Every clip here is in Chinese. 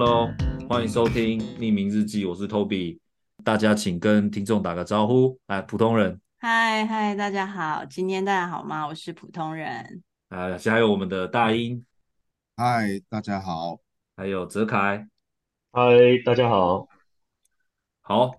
Hello，欢迎收听匿名日记，我是 Toby，大家请跟听众打个招呼，来，普通人。嗨嗨，大家好，今天大家好吗？我是普通人。啊，还有我们的大英。嗨，大家好。还有泽凯。嗨，大家好。好，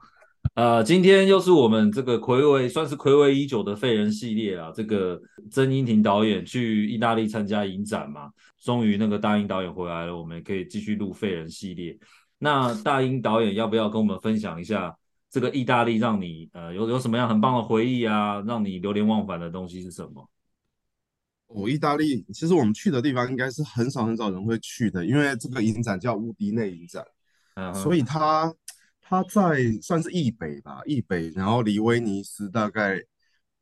呃，今天又是我们这个睽违，算是睽违已久的废人系列啊。这个曾荫庭导演去意大利参加影展嘛，终于那个大英导演回来了，我们可以继续录废人系列。那大英导演要不要跟我们分享一下？这个意大利让你呃有有什么样很棒的回忆啊？让你流连忘返的东西是什么？我、哦、意大利其实我们去的地方应该是很少很少人会去的，因为这个影展叫乌迪内影展，嗯、所以它它在算是意北吧，意北，然后离威尼斯大概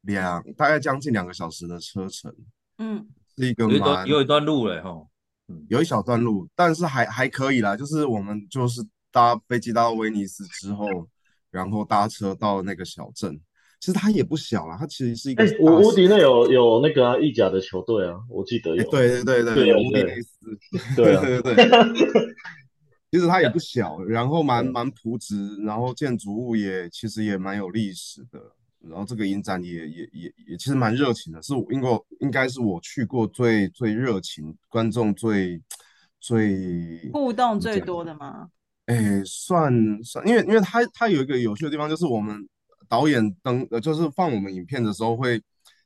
两大概将近两个小时的车程，嗯，是一个蛮有一段有一段路嘞哈，嗯，有一小段路，但是还还可以啦，就是我们就是搭飞机到威尼斯之后。然后搭车到那个小镇，其实它也不小啊，它其实是一个。哎，乌乌迪内有有那个、啊、意甲的球队啊，我记得有。对对对对，对，乌迪内斯。对对对 对。其实它也不小，然后蛮蛮朴质，然后建筑物也其实也蛮有历史的，然后这个影展也也也也其实蛮热情的，是应该应该是我去过最最热情、观众最最互动最多的吗？哎，算算，因为因为他他有一个有趣的地方，就是我们导演登呃，就是放我们影片的时候会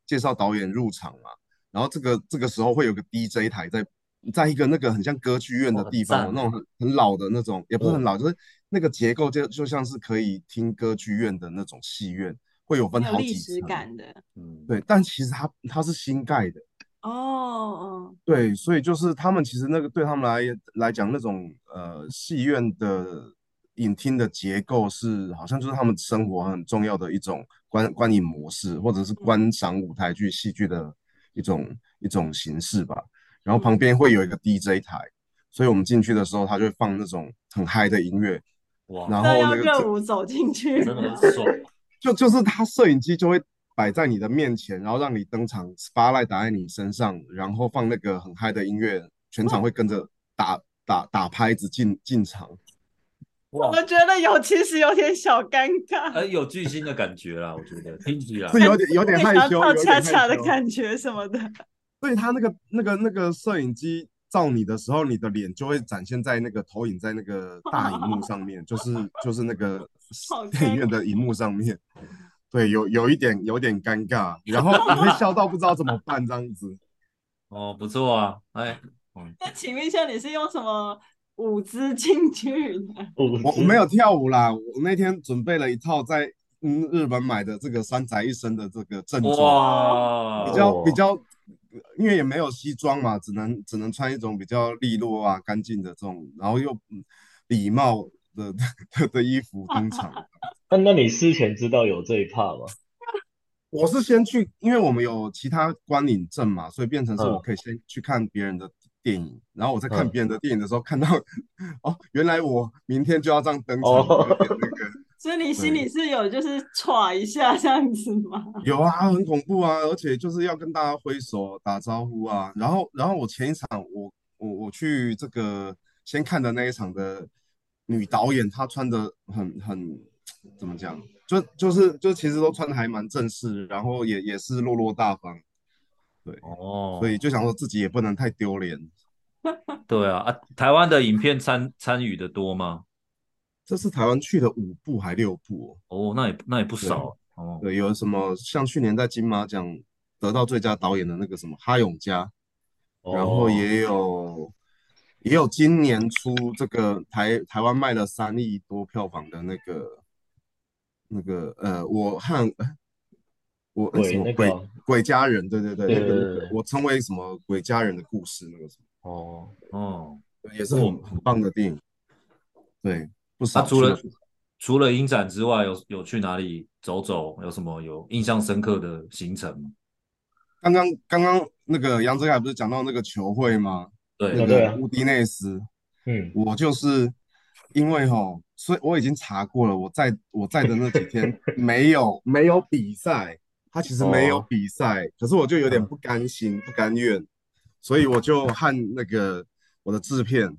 介绍导演入场嘛，然后这个这个时候会有个 DJ 台在在一个那个很像歌剧院的地方，哦、那种很很老的那种，也不是很老，哦、就是那个结构就就像是可以听歌剧院的那种戏院，会有分好几层，历史感的，嗯，对，但其实它它是新盖的。哦哦，对，所以就是他们其实那个对他们来来讲，那种呃戏院的影厅的结构是好像就是他们生活很重要的一种观观影模式，或者是观赏舞台剧戏剧的一种一种形式吧。然后旁边会有一个 DJ 台，所以我们进去的时候，他就会放那种很嗨的音乐，哇，然后那个热舞走进去，真的很爽，就就是他摄影机就会。摆在你的面前，然后让你登场，spotlight 打在你身上，然后放那个很嗨的音乐，全场会跟着打打打拍子进进场。哇，我觉得有其实有点小尴尬，很 有巨星的感觉啦，我觉得听起来是有点有点害羞，有点恰恰的感觉什么的。所以他那个那个那个摄影机照你的时候，你的脸就会展现在那个投影在那个 大荧幕上面，就是就是那个 电影院的荧幕上面。对，有有一点有点尴尬，然后你会笑到不知道怎么办这样子。哦，不错啊，哎，那请问一下，你是用什么舞姿进去的？我我没有跳舞啦，我那天准备了一套在嗯日本买的这个三宅一生的这个正装，哇比较比较，因为也没有西装嘛，只能只能穿一种比较利落啊干净的这种，然后又礼貌的的的衣服登场。那那你事前知道有这一趴吗？我是先去，因为我们有其他观影证嘛，所以变成是我可以先去看别人的电影，嗯、然后我在看别人的电影的时候看到，嗯、哦，原来我明天就要这样登场，哦那个、所以你心里是有就是歘一下这样子吗？有啊，很恐怖啊，而且就是要跟大家挥手打招呼啊，然后然后我前一场我我我去这个先看的那一场的女导演，她穿的很很。怎么讲？就就是就其实都穿的还蛮正式，然后也也是落落大方，对哦，所以就想说自己也不能太丢脸。对啊，啊，台湾的影片参参与的多吗？这次台湾去的五部还六部哦，哦，那也那也不少哦。对，有什么像去年在金马奖得到最佳导演的那个什么哈永嘉，哦、然后也有也有今年出这个台台湾卖了三亿多票房的那个。那个呃，我和我鬼什么鬼、那个、鬼家人，对对对，对对对那个我称为什么鬼家人的故事那个什么哦哦，也是很、哦、很棒的电影。对，不少。他除了除了影展之外，有有去哪里走走？有什么有印象深刻的行程吗？刚刚刚刚那个杨哲凯不是讲到那个球会吗？对，那个乌迪内斯，嗯，我就是因为哈。所以我已经查过了，我在我在的那几天 没有没有比赛，他其实没有比赛，哦、可是我就有点不甘心、嗯、不甘愿，所以我就和那个我的制片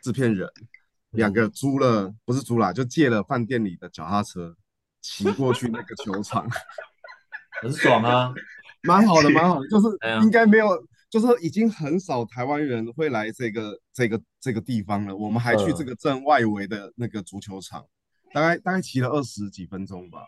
制片人两个租了，不是租啦，就借了饭店里的脚踏车，骑过去那个球场，很爽啊，蛮好的，蛮好的，就是应该没有，哎、就是已经很少台湾人会来这个这个这个地方了。我们还去这个镇外围的那个足球场，嗯、大概大概骑了二十几分钟吧。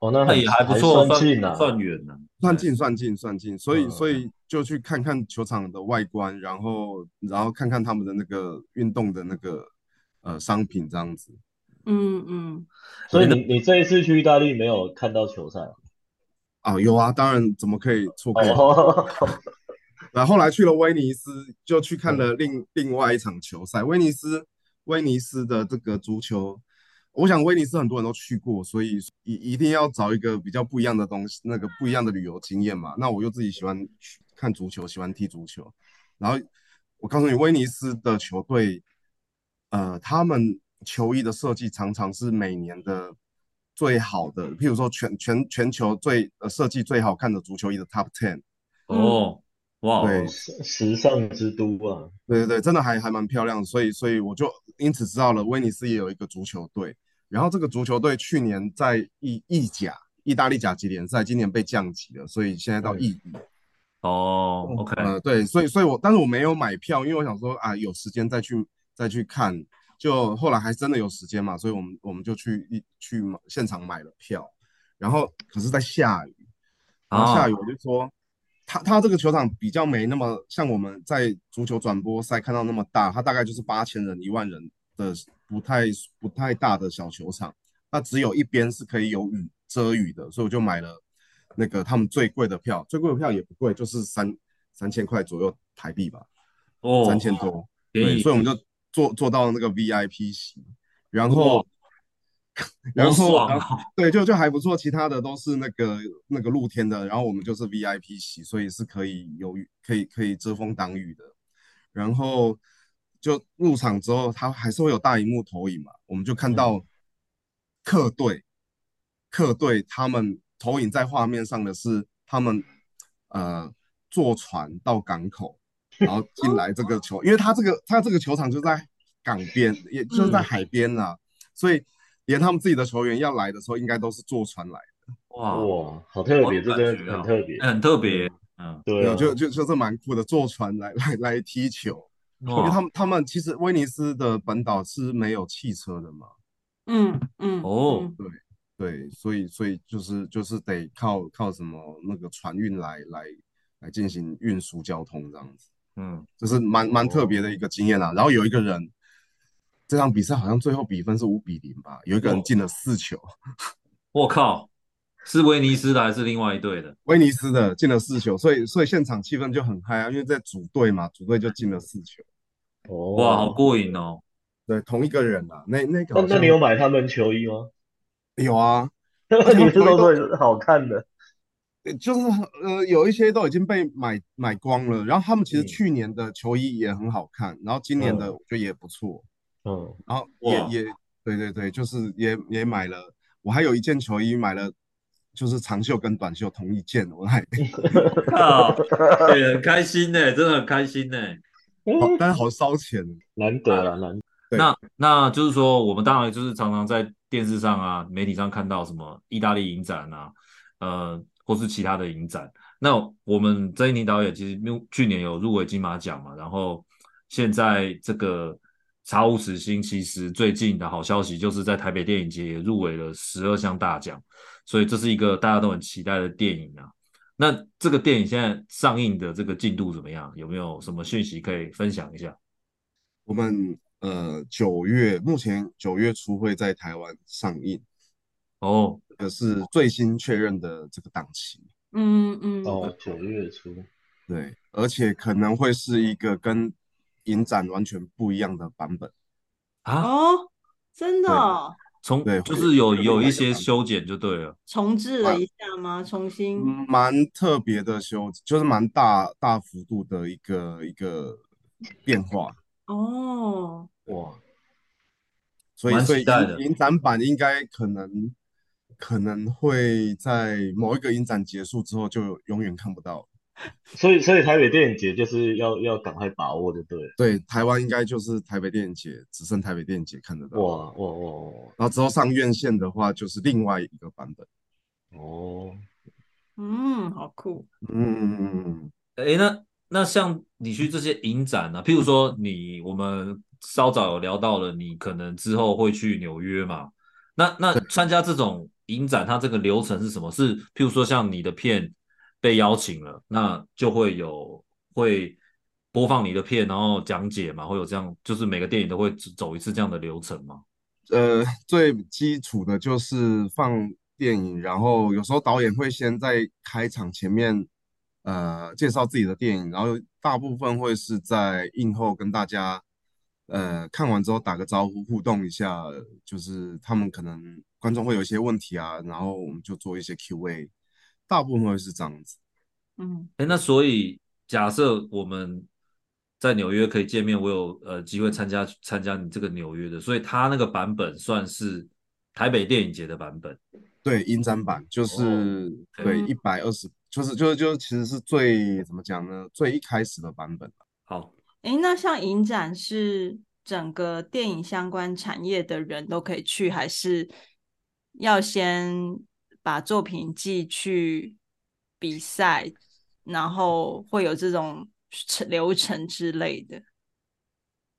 哦，那也还不错，算近啊，算远呢，算近算近算近，所以所以就去看看球场的外观，然后然后看看他们的那个运动的那个呃商品这样子。嗯嗯，所以你你这一次去意大利没有看到球赛啊？有啊，当然怎么可以错过？然后后来去了威尼斯，就去看了另另外一场球赛，威尼斯威尼斯的这个足球。我想威尼斯很多人都去过，所以一一定要找一个比较不一样的东西，那个不一样的旅游经验嘛。那我又自己喜欢看足球，喜欢踢足球。然后我告诉你，威尼斯的球队，呃，他们球衣的设计常常是每年的最好的，譬如说全全全球最呃设计最好看的足球衣的 Top Ten。哦，哇，对，时尚之都啊，对对对，真的还还蛮漂亮的。所以所以我就因此知道了，威尼斯也有一个足球队。然后这个足球队去年在意意甲，意大利甲级联赛，今年被降级了，所以现在到意乙。哦，OK，呃，对，所以所以我但是我没有买票，因为我想说啊，有时间再去再去看。就后来还真的有时间嘛，所以我们我们就去一去现场买了票。然后可是在下雨，然后下雨我就说，哦、他他这个球场比较没那么像我们在足球转播赛看到那么大，他大概就是八千人一万人的。不太不太大的小球场，那只有一边是可以有雨遮雨的，所以我就买了那个他们最贵的票，最贵的票也不贵，就是三三千块左右台币吧，哦，三千多，对，所以我们就坐坐到那个 VIP 席，然后、哦、然后、啊、对，就就还不错，其他的都是那个那个露天的，然后我们就是 VIP 席，所以是可以有，可以可以遮风挡雨的，然后。就入场之后，它还是会有大荧幕投影嘛，我们就看到客队，嗯、客队他们投影在画面上的是他们呃坐船到港口，然后进来这个球，因为他这个他这个球场就在港边，也就是在海边啊，嗯、所以连他们自己的球员要来的时候，应该都是坐船来的。哇哇，好特别，这个很特别，很特别，嗯，对、啊，就就就是蛮酷的，坐船来来来踢球。因为他们他们其实威尼斯的本岛是没有汽车的嘛，嗯嗯哦对对，所以所以就是就是得靠靠什么那个船运来来来进行运输交通这样子，嗯，就是蛮蛮特别的一个经验啊。然后有一个人，这场比赛好像最后比分是五比零吧，有一个人进了四球，我靠，是威尼斯的还是另外一队的？威尼斯的进了四球，所以所以现场气氛就很嗨啊，因为在组队嘛，组队就进了四球。哦，哇，好过瘾哦！对，同一个人啊，那那个，那你有买他们球衣吗？有啊，你是都是好看的，就是呃，有一些都已经被买买光了。然后他们其实去年的球衣也很好看，然后今年的我觉得也不错，嗯，然后也也对对对，就是也也买了。我还有一件球衣买了，就是长袖跟短袖同一件，我还，靠，也，很开心呢，真的很开心呢。好，但是好烧钱，难得了，难 得。那那就是说，我们当然就是常常在电视上啊、媒体上看到什么意大利影展啊，呃，或是其他的影展。那我们曾英庭导演其实去年有入围金马奖嘛，然后现在这个《查无此心》其实最近的好消息就是在台北电影节也入围了十二项大奖，所以这是一个大家都很期待的电影啊。那这个电影现在上映的这个进度怎么样？有没有什么讯息可以分享一下？我们呃九月目前九月初会在台湾上映哦，这是最新确认的这个档期。嗯嗯哦，九月初，对，而且可能会是一个跟影展完全不一样的版本啊？哦，真的哦？从对，就是有有一些修剪就对了，重置了一下吗？重新，蛮特别的修，就是蛮大大幅度的一个一个变化哦，哇，所以所以影展版应该可能可能会在某一个影展结束之后就永远看不到所以所以台北电影节就是要要赶快把握就对了。对，台湾应该就是台北电影节，只剩台北电影节看得到。哇哇哇！然后之后上院线的话，就是另外一个版本。哦，嗯，好酷。嗯嗯嗯嗯。哎，那那像你去这些影展啊，譬如说你我们稍早有聊到了，你可能之后会去纽约嘛？那那参加这种影展，它这个流程是什么？是譬如说像你的片被邀请了，那就会有会播放你的片，然后讲解嘛？会有这样，就是每个电影都会走一次这样的流程吗？呃，最基础的就是放电影，然后有时候导演会先在开场前面。呃，介绍自己的电影，然后大部分会是在映后跟大家，呃，看完之后打个招呼，互动一下，就是他们可能观众会有一些问题啊，然后我们就做一些 Q&A，大部分会是这样子。嗯，哎，那所以假设我们在纽约可以见面，我有呃机会参加参加你这个纽约的，所以他那个版本算是台北电影节的版本。对，影展版就是、哦、对一百二十。就是就是就是，其实是最怎么讲呢？最一开始的版本。好，诶，那像影展是整个电影相关产业的人都可以去，还是要先把作品寄去比赛，然后会有这种流程之类的？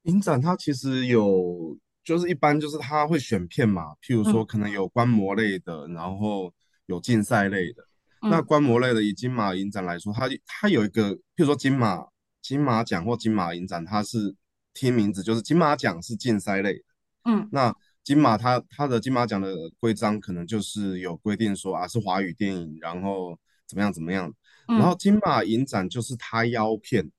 影展它其实有，就是一般就是他会选片嘛，譬如说可能有观摩类的，嗯、然后有竞赛类的。那观摩类的，以金马影展来说，它它有一个，譬如说金马金马奖或金马影展，它是听名字就是金马奖是竞赛类的，嗯，那金马它它的金马奖的规章可能就是有规定说啊是华语电影，然后怎么样怎么样，然后金马影展就是他邀片，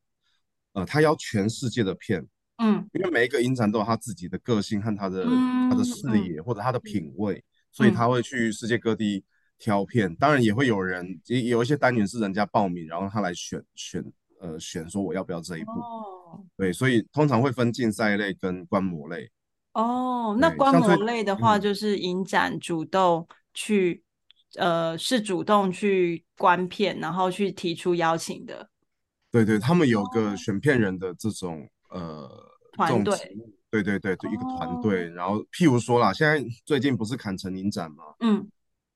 呃，他邀全世界的片，嗯，因为每一个影展都有他自己的个性和他的他的视野或者他的品味，所以他会去世界各地。挑片，当然也会有人，也有一些单元是人家报名，然后他来选选，呃，选说我要不要这一部。哦，对，所以通常会分竞赛类跟观摩类。哦，那观摩类的话，就是影展主动去，嗯、呃，是主动去观片，然后去提出邀请的。对对，他们有个选片人的这种、哦、呃团队。对对对对，一个团队。然后譬如说啦，现在最近不是坎城影展吗？嗯。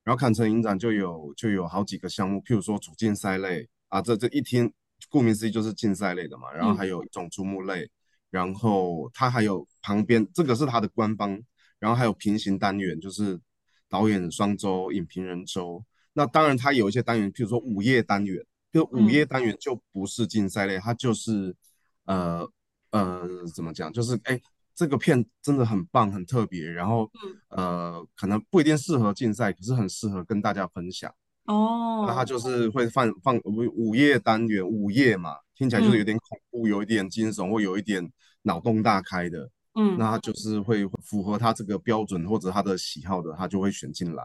然后坎城影展就有就有好几个项目，譬如说主竞赛类啊，这这一听顾名思义就是竞赛类的嘛。然后还有一种注目类，嗯、然后它还有旁边这个是它的官方，然后还有平行单元，就是导演双周、影评人周。那当然它有一些单元，譬如说午夜单元，就午夜单元就不是竞赛类，它就是呃呃怎么讲，就是哎。这个片真的很棒，很特别，然后，嗯、呃，可能不一定适合竞赛，可是很适合跟大家分享。哦，那它就是会放放午午夜单元，午夜嘛，听起来就是有点恐怖，嗯、有一点惊悚，或有一点脑洞大开的。嗯，那他就是会符合他这个标准或者他的喜好的，他就会选进来。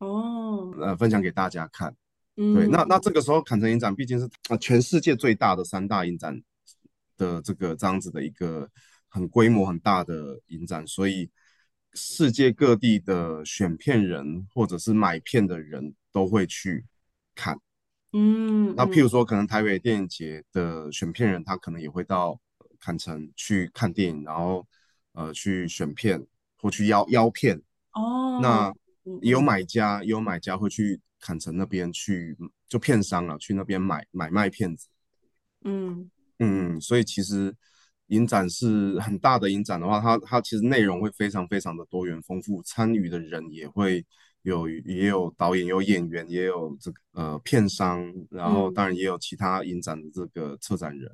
哦，呃，分享给大家看。嗯，对，那那这个时候坎城影展毕竟是全世界最大的三大影展的这个这样子的一个。很规模很大的影展，所以世界各地的选片人或者是买片的人都会去看。嗯，那譬如说，可能台北电影节的选片人，他可能也会到坎城去看电影，然后呃去选片或去邀邀片。哦，那也有买家，也有买家会去坎城那边去，就片商啊，去那边买买卖片子。嗯嗯，所以其实。影展是很大的影展的话，它它其实内容会非常非常的多元丰富，参与的人也会有，也有导演，有演员，也有这个呃片商，然后当然也有其他影展的这个策展人、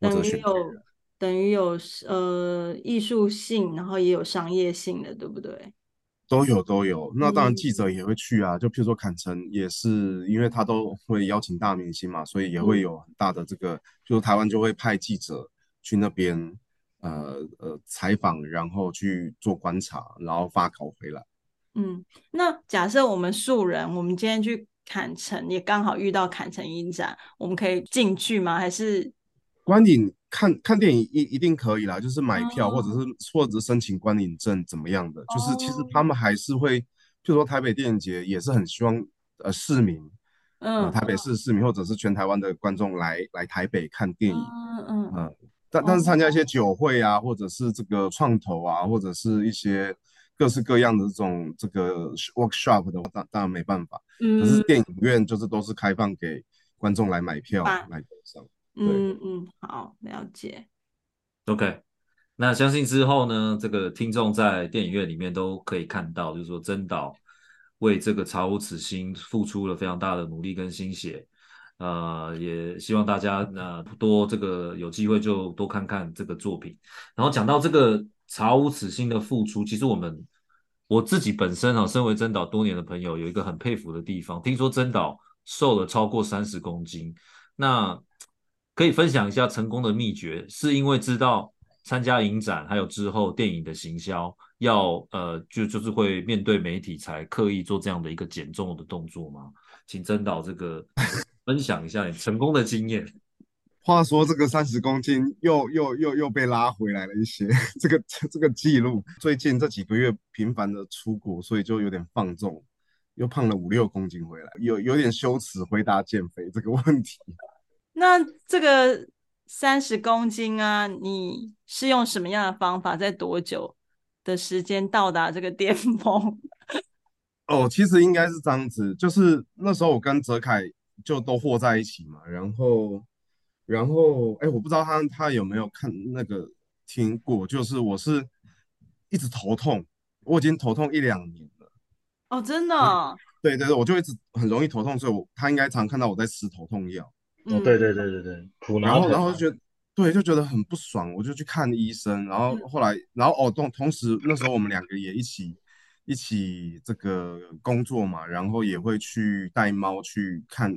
嗯、或者选人，等于有呃艺术性，然后也有商业性的，对不对？都有都有。那当然记者也会去啊，嗯、就譬如说坎城也是，因为他都会邀请大明星嘛，所以也会有很大的这个，嗯、就是台湾就会派记者。去那边，呃呃采访，然后去做观察，然后发稿回来。嗯，那假设我们素人，我们今天去砍城，也刚好遇到砍城影展，我们可以进去吗？还是观影看看电影一一定可以啦，就是买票、哦、或者是或者申请观影证怎么样的？就是其实他们还是会，譬如说台北电影节也是很希望呃市民嗯、呃，台北市市民或者是全台湾的观众来来台北看电影，嗯嗯呃、但但是参加一些酒会啊，或者是这个创投啊，或者是一些各式各样的这种这个 workshop 的话，当当然没办法。嗯，可是电影院就是都是开放给观众来买票来观赏。嗯嗯，好，了解。OK，那相信之后呢，这个听众在电影院里面都可以看到，就是说曾导为这个《查无此心》付出了非常大的努力跟心血。呃，也希望大家呃多这个有机会就多看看这个作品。然后讲到这个《查无此心》的付出，其实我们我自己本身啊，身为曾导多年的朋友，有一个很佩服的地方。听说曾导瘦了超过三十公斤，那。可以分享一下成功的秘诀，是因为知道参加影展，还有之后电影的行销，要呃就就是会面对媒体才刻意做这样的一个减重的动作吗？请曾导这个分享一下你成功的经验。话说这个三十公斤又又又又被拉回来了一些，这个这个记录，最近这几个月频繁的出国，所以就有点放纵，又胖了五六公斤回来，有有点羞耻回答减肥这个问题。那这个三十公斤啊，你是用什么样的方法，在多久的时间到达这个巅峰？哦，其实应该是这样子，就是那时候我跟泽凯就都和在一起嘛，然后，然后，哎，我不知道他他有没有看那个听过，就是我是一直头痛，我已经头痛一两年了。哦，真的哦？对对对，我就一直很容易头痛，所以我他应该常看到我在吃头痛药。哦，对对对对对，然后然后就觉得，对，就觉得很不爽，我就去看医生，然后后来，嗯、然后哦，同同时那时候我们两个也一起一起这个工作嘛，然后也会去带猫去看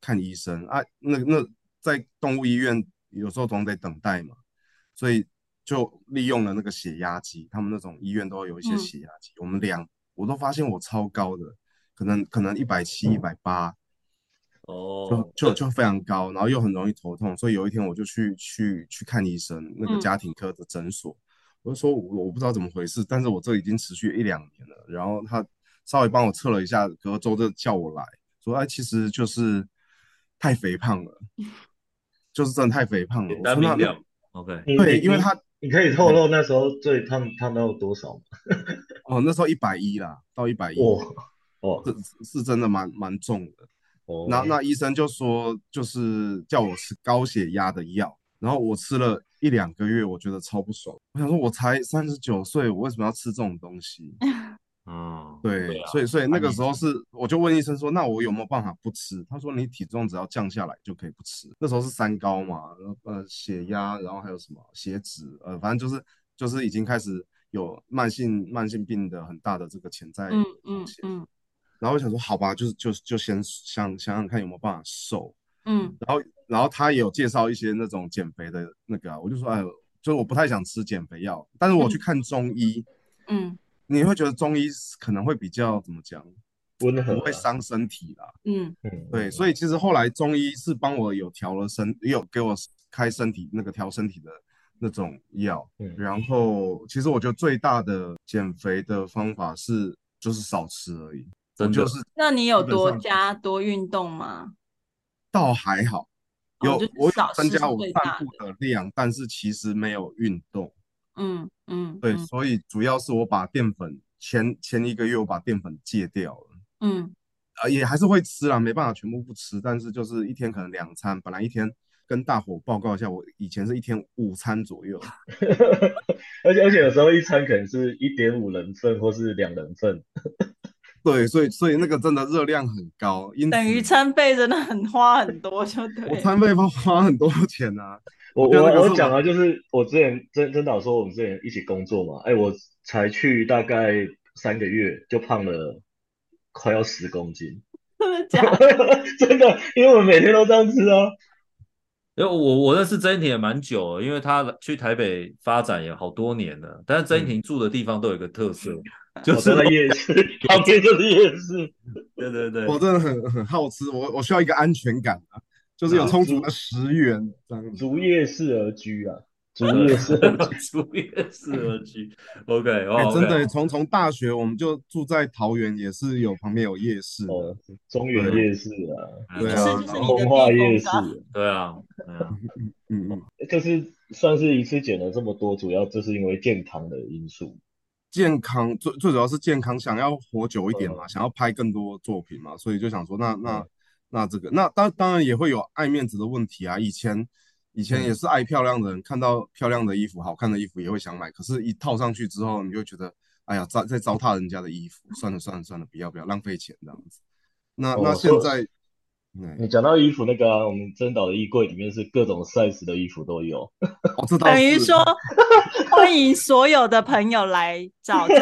看医生啊，那那在动物医院有时候总得等待嘛，所以就利用了那个血压计，他们那种医院都有一些血压计，嗯、我们量我都发现我超高的，可能可能一百七、一百八。哦就就就非常高，然后又很容易头痛，所以有一天我就去去去看医生，那个家庭科的诊所，嗯、我就说我我不知道怎么回事，但是我这已经持续一两年了，然后他稍微帮我测了一下，隔周就叫我来说，哎，其实就是太肥胖了，就是真的太肥胖了。我说那 OK，对，因为他你可以透露那时候最胖胖到多少吗？哦，那时候一百一啦，到一百一，哦，是是真的蛮蛮重的。哦那那医生就说，就是叫我吃高血压的药，然后我吃了一两个月，我觉得超不爽。我想说，我才三十九岁，我为什么要吃这种东西？嗯，对，对啊、所以所以那个时候是，我就问医生说，那我有没有办法不吃？他说，你体重只要降下来就可以不吃。那时候是三高嘛，呃，血压，然后还有什么血脂，呃，反正就是就是已经开始有慢性慢性病的很大的这个潜在风险。嗯嗯。嗯然后我想说，好吧，就是就就先想想想看有没有办法瘦，嗯，然后然后他也有介绍一些那种减肥的那个、啊，我就说，哎，就是我不太想吃减肥药，但是我去看中医，嗯，你会觉得中医可能会比较怎么讲，温和，不会伤身体啦，嗯嗯，对，所以其实后来中医是帮我有调了身，也有给我开身体那个调身体的那种药，嗯，然后其实我觉得最大的减肥的方法是就是少吃而已。就是，那你有多加多运动吗？倒还好，有、哦、我有增加我散步的量，但是其实没有运动。嗯嗯，对，嗯、所以主要是我把淀粉前前一个月我把淀粉戒掉了。嗯，啊也还是会吃啦，没办法全部不吃，但是就是一天可能两餐。本来一天跟大伙报告一下，我以前是一天五餐左右，而且而且有时候一餐可能是一点五人份或是两人份。对，所以所以那个真的热量很高，因等于餐费真的很花很多，就对。我餐费花花很多钱啊！我我我讲啊就是我之前曾曾导说我们之前一起工作嘛，哎，我才去大概三个月就胖了快要十公斤，真的 假的？真的，因为我们每天都这样吃啊。因为我我认识曾英庭也蛮久了，因为他去台北发展也好多年了，但是曾英庭住的地方都有一个特色。嗯就是夜市，旁边就是夜市。对对对，我真的很很好吃，我我需要一个安全感啊，就是有充足的食源，逐夜市而居啊，逐月式，逐夜市而居。OK，哦、欸，真的，从从大学我们就住在桃园，也是有旁边有夜市的，中原夜市啊，对啊，通化夜市，对啊，对啊，嗯嗯，就是算是一次减了这么多，主要就是因为健康的因素。健康最最主要是健康，想要活久一点嘛，嗯、想要拍更多作品嘛，所以就想说那，那那、这个，那当当然也会有爱面子的问题啊。以前以前也是爱漂亮的人，嗯、看到漂亮的衣服、好看的衣服也会想买，可是，一套上去之后，你就觉得，哎呀，糟在糟蹋人家的衣服，算了算了算了，不要不要浪费钱这样子。那、哦、那现在。你讲到衣服那个、啊，我们真岛的衣柜里面是各种 size 的衣服都有，哦、等于说欢迎所有的朋友来找真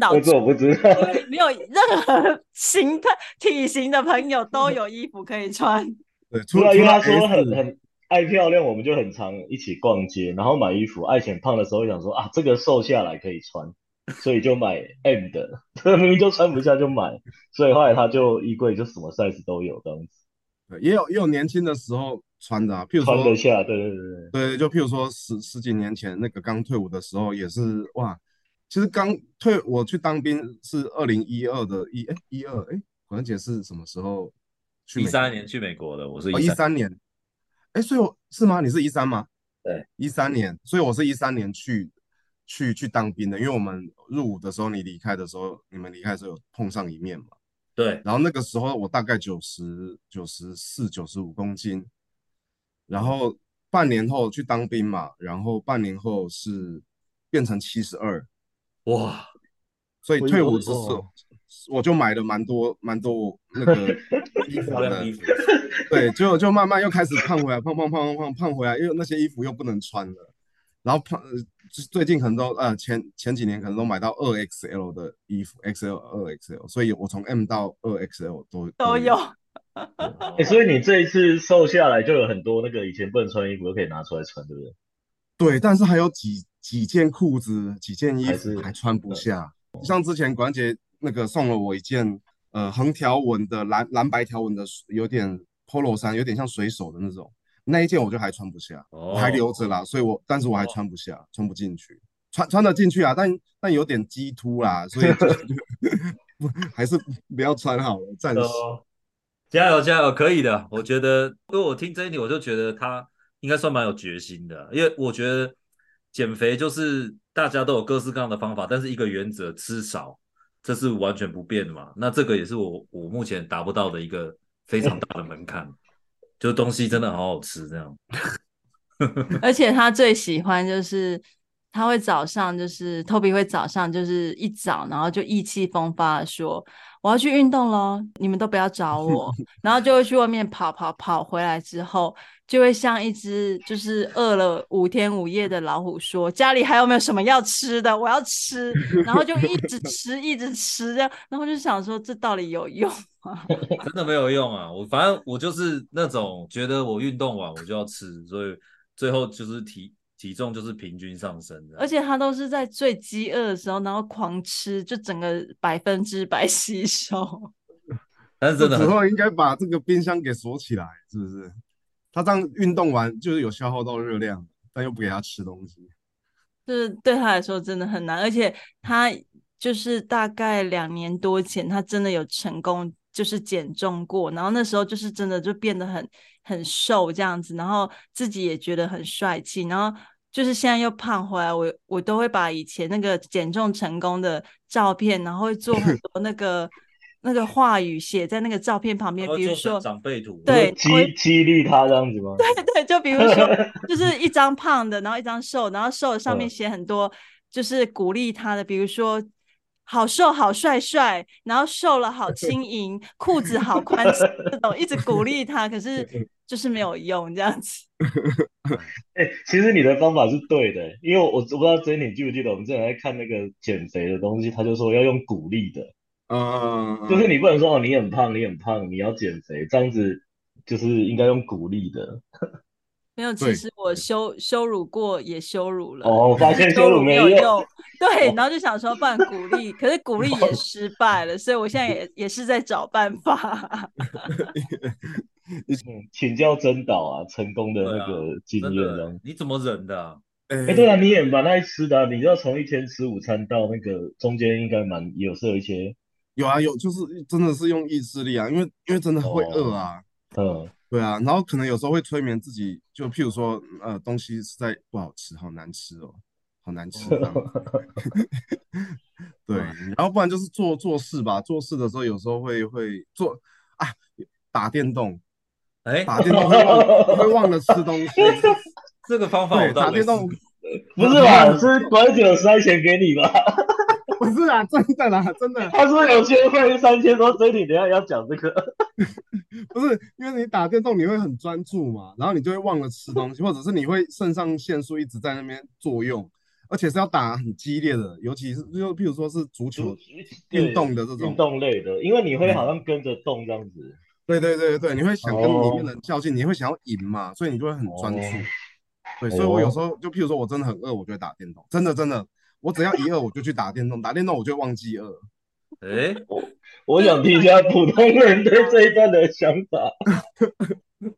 岛。我不知道，没有任何形态体型的朋友都有衣服可以穿。对，除了因为他说很很爱漂亮，我们就很常一起逛街，然后买衣服。爱显胖的时候想说啊，这个瘦下来可以穿，所以就买 M 的，明明就穿不下就买，所以后来他就衣柜就什么 size 都有这样子。对，也有也有年轻的时候穿的啊，譬如说穿得下，对对对对，对，就譬如说十十几年前那个刚退伍的时候，也是哇，其实刚退我去当兵是二零一二的一哎一二哎，管姐是什么时候去？一三年去美国的，我是一三年，哎，所以我是吗？你是一三吗？对，一三年，所以我是一三年去去去当兵的，因为我们入伍的时候，你离开的时候，你们离开的时候有碰上一面嘛。对，然后那个时候我大概九十九十四九十五公斤，然后半年后去当兵嘛，然后半年后是变成七十二，哇！所以退伍之后我就买了蛮多蛮多那个 衣服的，对，就就慢慢又开始胖回来，胖胖胖胖胖胖回来，因为那些衣服又不能穿了。然后胖，最近可能都呃前前几年可能都买到二 XL 的衣服，XL 二 XL，所以我从 M 到二 XL 都都有。欸，所以你这一次瘦下来就有很多那个以前不能穿衣服都可以拿出来穿，对不对？对，但是还有几几件裤子、几件衣服还穿不下。像之前管姐那个送了我一件呃横条纹的蓝蓝白条纹的，有点 Polo 衫，有点像水手的那种。那一件我就还穿不下，oh. 我还留着啦，所以我但是我还穿不下，oh. 穿不进去，穿穿得进去啊，但但有点鸡突啦，所以就 还是不要穿好了，暂时。Oh. 加油加油，可以的，我觉得，因为我听这一点，我就觉得他应该算蛮有决心的，因为我觉得减肥就是大家都有各式各样的方法，但是一个原则，吃少，这是完全不变的嘛，那这个也是我我目前达不到的一个非常大的门槛。就东西真的好好吃，这样。而且他最喜欢就是他会早上就是 Toby 会早上就是一早，然后就意气风发的说我要去运动喽，你们都不要找我，然后就会去外面跑跑跑，回来之后就会像一只就是饿了五天五夜的老虎说家里还有没有什么要吃的，我要吃，然后就一直 吃一直吃这样，然后就想说这到底有用吗？真的没有用啊！我反正我就是那种觉得我运动完我就要吃，所以最后就是体体重就是平均上升的。而且他都是在最饥饿的时候，然后狂吃，就整个百分之百吸收。但是真的，之后应该把这个冰箱给锁起来，是不是？他这样运动完就是有消耗到热量，但又不给他吃东西，就是对他来说真的很难。而且他就是大概两年多前，他真的有成功。就是减重过，然后那时候就是真的就变得很很瘦这样子，然后自己也觉得很帅气，然后就是现在又胖回来，我我都会把以前那个减重成功的照片，然后会做很多那个那个话语写在那个照片旁边，比如说长辈图，对，激激励他这样子吗？对对，就比如说 就是一张胖的，然后一张瘦，然后瘦的上面写很多就是鼓励他的，比如说。好瘦，好帅帅，然后瘦了好轻盈，裤子好宽，这种一直鼓励他，可是就是没有用这样子。哎、欸，其实你的方法是对的，因为我我不知道 Jenny 你记不记得，我们之前在看那个减肥的东西，他就说要用鼓励的，嗯，就是你不能说哦，你很胖，你很胖，你要减肥，这样子就是应该用鼓励的。没有，其实我羞羞辱过，也羞辱了。哦，发现羞辱没有用。对，然后就想说，办鼓励，可是鼓励也失败了，所以我现在也 也是在找办法。请教真导啊，成功的那个经验，你怎么忍的？哎、欸，对啊，你也蛮爱吃的、啊，你要从一天吃午餐到那个中间应该蛮有时候有一些。有啊，有就是真的是用意志力啊，因为因为真的会饿啊。哦、嗯，对啊，然后可能有时候会催眠自己，就譬如说呃东西实在不好吃，好难吃哦，好难吃。对，然后不然就是做做事吧，做事的时候有时候会会做啊，打电动，哎、欸，打电动会忘会忘了吃东西。这个方法我打电动不是吧？是管姐有塞钱给你吧？不是啊，真的啦，真的。他说有些会三千多，所以你等下要讲这个。不是，因为你打电动你会很专注嘛，然后你就会忘了吃东西，或者是你会肾上腺素一直在那边作用，而且是要打很激烈的，尤其是就譬如说是足球运动的这种运动类的，因为你会好像跟着动这样子。对对对对，你会想跟里面的人较劲，你会想要赢嘛，所以你就会很专注。对，所以我有时候就譬如说我真的很饿，我就会打电动，真的真的，我只要一饿我就去打电动，打电动我就会忘记饿。哎，我我想听一下普通人对这一段的想法。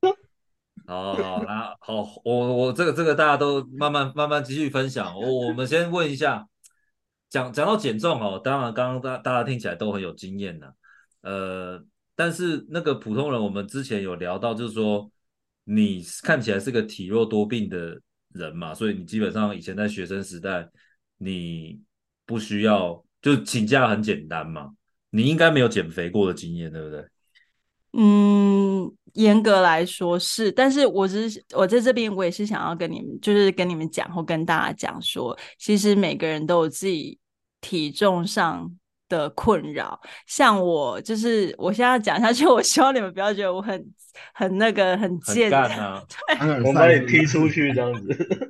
好好那好，我我这个这个大家都慢慢慢慢继续分享。我我们先问一下，讲讲到减重哦，当然刚刚大大家听起来都很有经验的，呃，但是那个普通人，我们之前有聊到，就是说。你看起来是个体弱多病的人嘛，所以你基本上以前在学生时代，你不需要就请假很简单嘛，你应该没有减肥过的经验，对不对？嗯，严格来说是，但是我只是我在这边，我也是想要跟你们，就是跟你们讲或跟大家讲说，其实每个人都有自己体重上的困扰，像我就是我现在讲下去，我希望你们不要觉得我很很那个很贱啊，对，我把你踢出去这样子。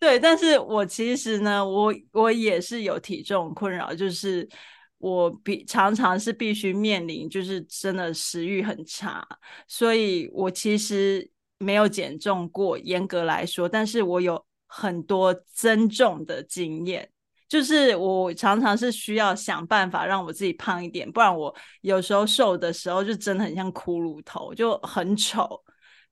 对，但是我其实呢，我我也是有体重困扰，就是我必常常是必须面临，就是真的食欲很差，所以我其实没有减重过，严格来说，但是我有很多增重的经验。就是我常常是需要想办法让我自己胖一点，不然我有时候瘦的时候就真的很像骷髅头，就很丑。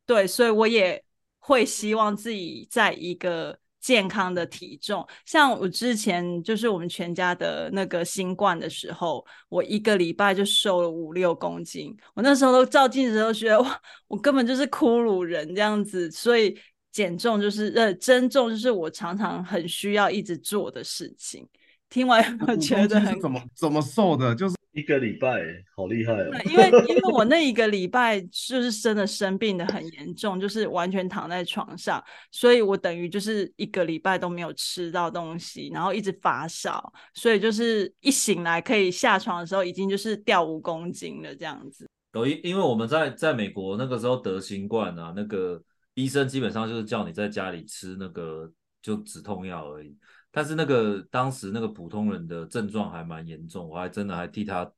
对，所以我也会希望自己在一个健康的体重。像我之前就是我们全家的那个新冠的时候，我一个礼拜就瘦了五六公斤。我那时候都照镜子都觉得哇，我根本就是骷髅人这样子，所以。减重就是呃，增重就是我常常很需要一直做的事情。听完我觉得很怎么怎么瘦的，就是一个礼拜，好厉害哦。因为因为我那一个礼拜就是真的生病的很严重，就是完全躺在床上，所以我等于就是一个礼拜都没有吃到东西，然后一直发烧，所以就是一醒来可以下床的时候，已经就是掉五公斤了这样子。抖音，因为我们在在美国那个时候得新冠啊，那个。医生基本上就是叫你在家里吃那个就止痛药而已，但是那个当时那个普通人的症状还蛮严重，我还真的还替他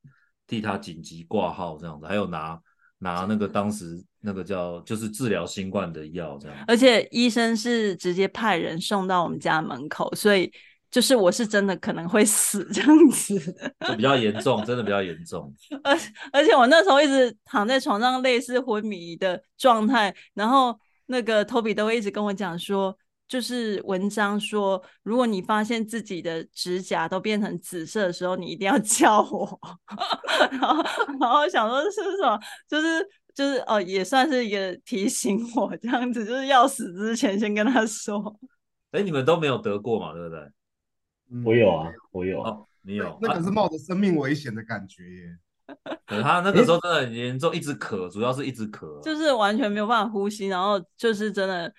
替他紧急挂号这样子，还有拿拿那个当时那个叫就是治疗新冠的药这样，而且医生是直接派人送到我们家门口，所以就是我是真的可能会死 这样子，就比较严重，真的比较严重。而而且我那时候一直躺在床上类似昏迷的状态，然后。那个 Toby 都会一直跟我讲说，就是文章说，如果你发现自己的指甲都变成紫色的时候，你一定要 叫我。然后，然后想说是什么，就是就是哦，也算是一个提醒我这样子，就是要死之前先跟他说。哎，你们都没有得过嘛，对不对？我有啊，我有。哦，你有？那可是冒着生命危险的感觉耶。可他那个时候真的很严重，一直咳，主要是一直咳，就是完全没有办法呼吸，然后就是真的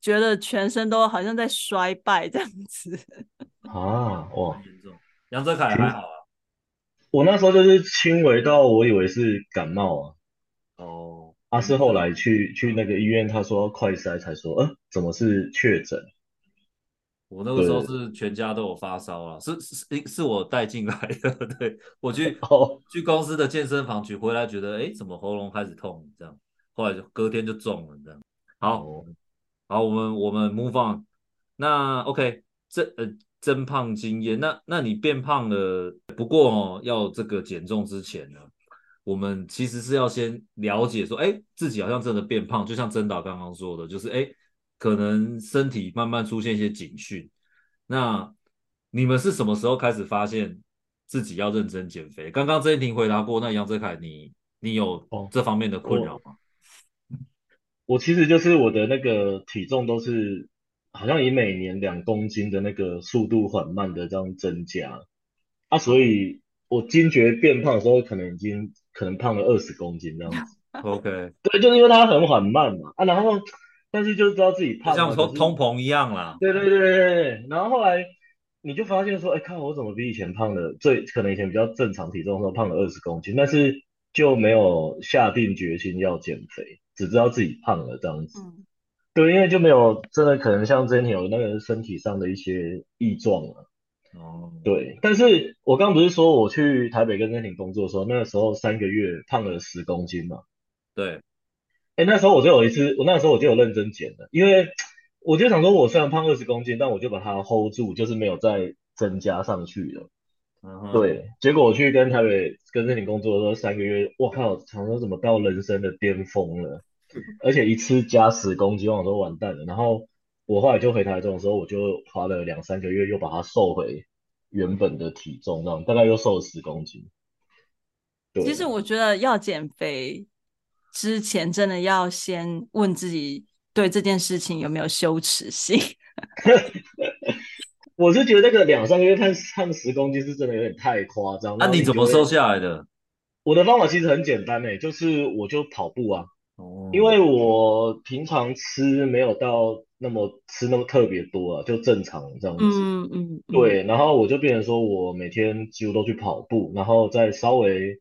觉得全身都好像在衰败这样子。啊，哇，严重。杨泽凯还好啊，我那时候就是轻微到我以为是感冒啊。哦，阿、啊、是后来去去那个医院，他说快筛才说，呃，怎么是确诊？我那个时候是全家都有发烧啊，是是是我带进来的，对，我去、oh. 去公司的健身房去回来，觉得哎，怎么喉咙开始痛这样，后来就隔天就中了这样。好，oh. 好，我们我们 move on。那 OK，这呃增胖经验，那那你变胖了，不过哦，要这个减重之前呢，我们其实是要先了解说，哎，自己好像真的变胖，就像曾导刚刚说的，就是哎。可能身体慢慢出现一些警讯。那你们是什么时候开始发现自己要认真减肥？刚刚曾英庭回答过，那杨泽凯，你你有这方面的困扰吗？我，我其实就是我的那个体重都是好像以每年两公斤的那个速度缓慢的这样增加啊，所以我惊觉变胖的时候，可能已经可能胖了二十公斤这样子。OK，对，就是因为它很缓慢嘛啊，然后但是就知道自己胖，像通通膨一样啦。对对对对对，然后后来。你就发现说，哎，看我怎么比以前胖了？最可能以前比较正常体重的时候胖了二十公斤，但是就没有下定决心要减肥，只知道自己胖了这样子。嗯、对，因为就没有真的可能像之前有那个身体上的一些异状啊。哦。对，但是我刚刚不是说我去台北跟曾婷工作的时候，那个时候三个月胖了十公斤嘛？对。哎，那时候我就有一次，我那时候我就有认真减了，因为。我就想说，我虽然胖二十公斤，但我就把它 hold 住，就是没有再增加上去了。Uh. 对，结果我去跟台北跟这里工作的时候，三个月，我靠，想说怎么到人生的巅峰了？而且一次加十公斤，我说完蛋了。然后我后来就回台中的时候，我就花了两三个月，又把它瘦回原本的体重，那样大概又瘦了十公斤。对。其实我觉得要减肥之前，真的要先问自己。对这件事情有没有羞耻心？我是觉得那个两三个月胖胖十公斤是真的有点太夸张。那、啊、你怎么瘦下来的？我的方法其实很简单诶，就是我就跑步啊。哦。因为我平常吃没有到那么吃那么特别多啊，就正常这样子。嗯嗯。嗯对，然后我就变成说我每天几乎都去跑步，然后再稍微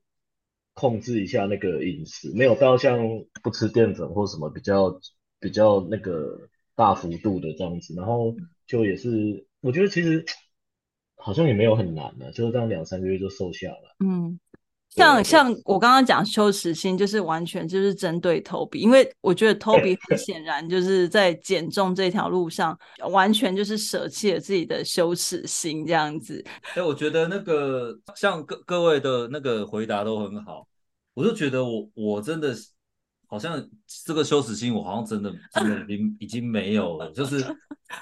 控制一下那个饮食，没有到像不吃淀粉或什么比较。比较那个大幅度的这样子，然后就也是，我觉得其实好像也没有很难的，就是这样两三个月就瘦下了。嗯，像像我刚刚讲羞耻心，就是完全就是针对 Toby，因为我觉得 Toby 很显然就是在减重这条路上，完全就是舍弃了自己的羞耻心这样子。哎，我觉得那个像各各位的那个回答都很好，我就觉得我我真的是。好像这个羞耻心，我好像真的真的已经已经没有了。就是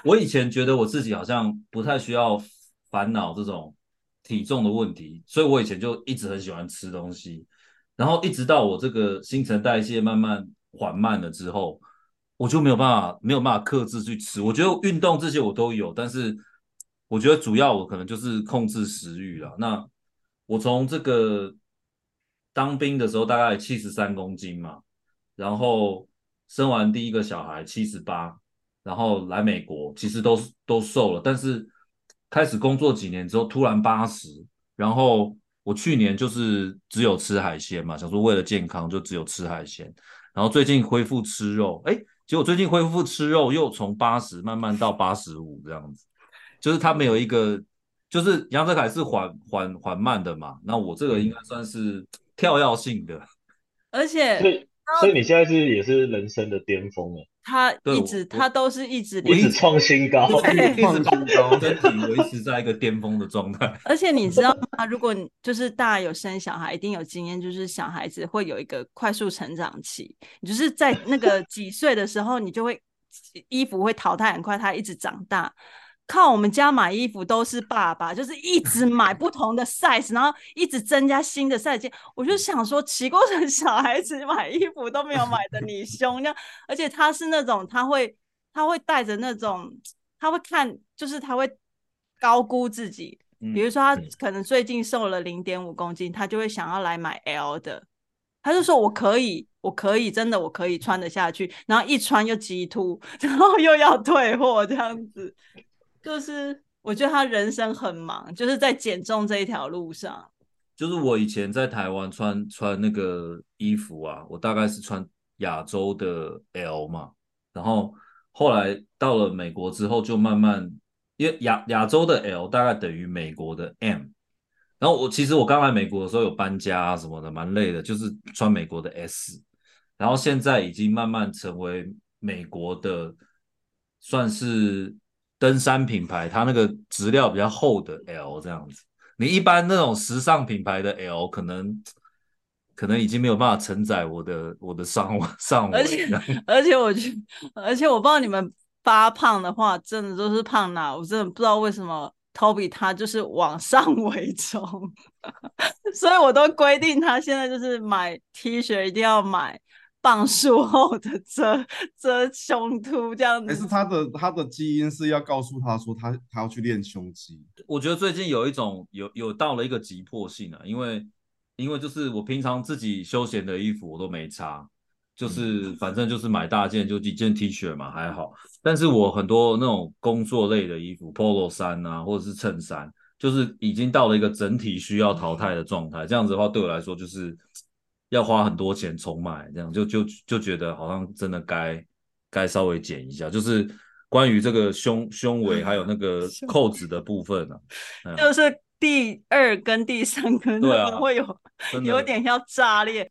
我以前觉得我自己好像不太需要烦恼这种体重的问题，所以我以前就一直很喜欢吃东西。然后一直到我这个新陈代谢慢慢缓慢了之后，我就没有办法没有办法克制去吃。我觉得运动这些我都有，但是我觉得主要我可能就是控制食欲了。那我从这个当兵的时候大概七十三公斤嘛。然后生完第一个小孩七十八，然后来美国其实都都瘦了，但是开始工作几年之后突然八十，然后我去年就是只有吃海鲜嘛，想说为了健康就只有吃海鲜，然后最近恢复吃肉，哎，结果最近恢复吃肉又从八十慢慢到八十五这样子，就是他没有一个，就是杨泽凯是缓缓缓慢的嘛，那我这个应该算是跳跃性的，而且。所以你现在是也是人生的巅峰了。他一直他都是一直一直创新高，一直创新高，身体维持在一个巅峰的状态。而且你知道吗？如果就是大家有生小孩，一定有经验，就是小孩子会有一个快速成长期。你就是在那个几岁的时候，你就会衣服会淘汰很快，他一直长大。靠我们家买衣服都是爸爸，就是一直 买不同的 size，然后一直增加新的 size。我就想说，奇怪，小孩子买衣服都没有买的你凶，那而且他是那种他会他会带着那种他会看，就是他会高估自己。比如说他可能最近瘦了零点五公斤，他就会想要来买 L 的，他就说我可以，我可以，真的我可以穿得下去，然后一穿又激突，然后又要退货这样子。就是我觉得他人生很忙，就是在减重这一条路上。就是我以前在台湾穿穿那个衣服啊，我大概是穿亚洲的 L 嘛，然后后来到了美国之后，就慢慢因为亚亚洲的 L 大概等于美国的 M，然后我其实我刚来美国的时候有搬家啊什么的，蛮累的，就是穿美国的 S，然后现在已经慢慢成为美国的算是。登山品牌，它那个质料比较厚的 L 这样子，你一般那种时尚品牌的 L 可能可能已经没有办法承载我的我的上 上围。而且而且我觉，而且我不知道你们发胖的话，真的都是胖哪？我真的不知道为什么 Toby 他就是往上 围重，所以我都规定他现在就是买 T 恤一定要买磅数后的遮遮胸突这样子。还是他的他的基因是要告诉他说他他要去练胸肌？我觉得最近有一种有有到了一个急迫性啊，因为因为就是我平常自己休闲的衣服我都没差。就是反正就是买大件，就几件 T 恤嘛，还好。但是我很多那种工作类的衣服，Polo 衫啊，或者是衬衫，就是已经到了一个整体需要淘汰的状态。这样子的话，对我来说就是要花很多钱重买，这样就就就觉得好像真的该该稍微减一下。就是关于这个胸胸围还有那个 扣子的部分呢、啊，就是第二跟第三根可能会有、啊、有点要炸裂。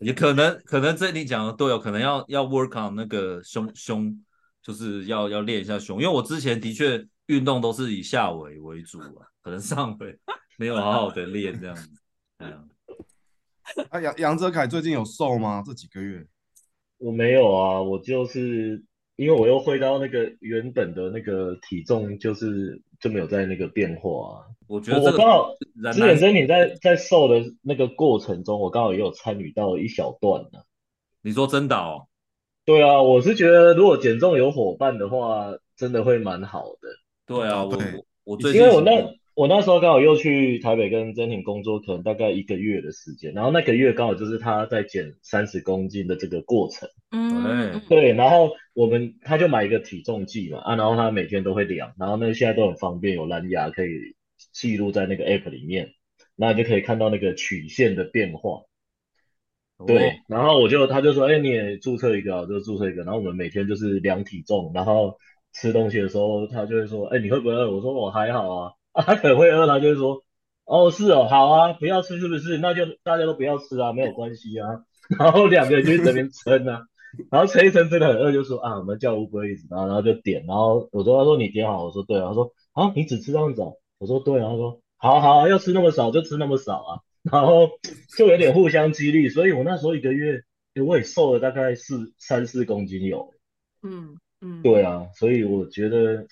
也可能，可能这你讲的都有可能要要 work on 那个胸胸，就是要要练一下胸，因为我之前的确运动都是以下围为主啊，可能上围没有好好的练这样子。啊，杨杨哲凯最近有瘦吗？这几个月？我没有啊，我就是因为我又回到那个原本的那个体重，就是就没有在那个变化啊。我觉得我刚好之前真你在在瘦的那个过程中，我刚好也有参与到一小段呢。你说真的哦？对啊，我是觉得如果减重有伙伴的话，真的会蛮好的。对啊，我我最近因为我那我那时候刚好又去台北跟真婷工作，可能大概一个月的时间，然后那个月刚好就是他在减三十公斤的这个过程。嗯，对，然后我们他就买一个体重计嘛，啊，然后他每天都会量，然后那现在都很方便，有蓝牙可以。记录在那个 app 里面，那你就可以看到那个曲线的变化。对，哦、然后我就他就说，哎、欸，你也注册一个，就注册一个。然后我们每天就是量体重，然后吃东西的时候，他就会说，哎、欸，你会不会饿？我说我还好啊。啊，他可能会饿，他就会说，哦，是哦，好啊，不要吃是不是？那就大家都不要吃啊，没有关系啊。然后两个人就在那边撑啊，然后撑一撑真的很饿，就说啊，我们叫 Uber Eats，然后然后就点，然后我说他说你点好，我说对啊，他说啊，你只吃这样子。我说对啊，他说好好啊，要吃那么少就吃那么少啊，然后就有点互相激励，所以我那时候一个月，我也瘦了大概四三四公斤有，嗯嗯，对啊，所以我觉得，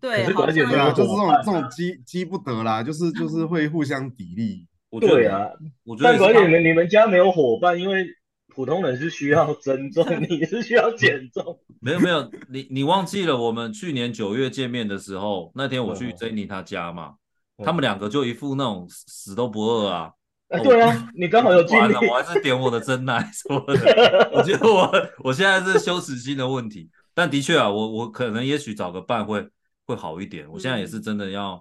对，可是关键对啊，就是这种这种积积不得啦，就是就是会互相砥砺，对啊，我觉得，但关键你们你们家没有伙伴，因为。普通人是需要增重，你是需要减重。没有没有，你你忘记了我们去年九月见面的时候，那天我去 Jenny 他家嘛，嗯、他们两个就一副那种死都不饿啊。哎、欸，对啊，你刚好有 经历。我还是点我的真奶什么的。我觉得我我现在是羞耻心的问题，但的确啊，我我可能也许找个伴会会好一点。我现在也是真的要、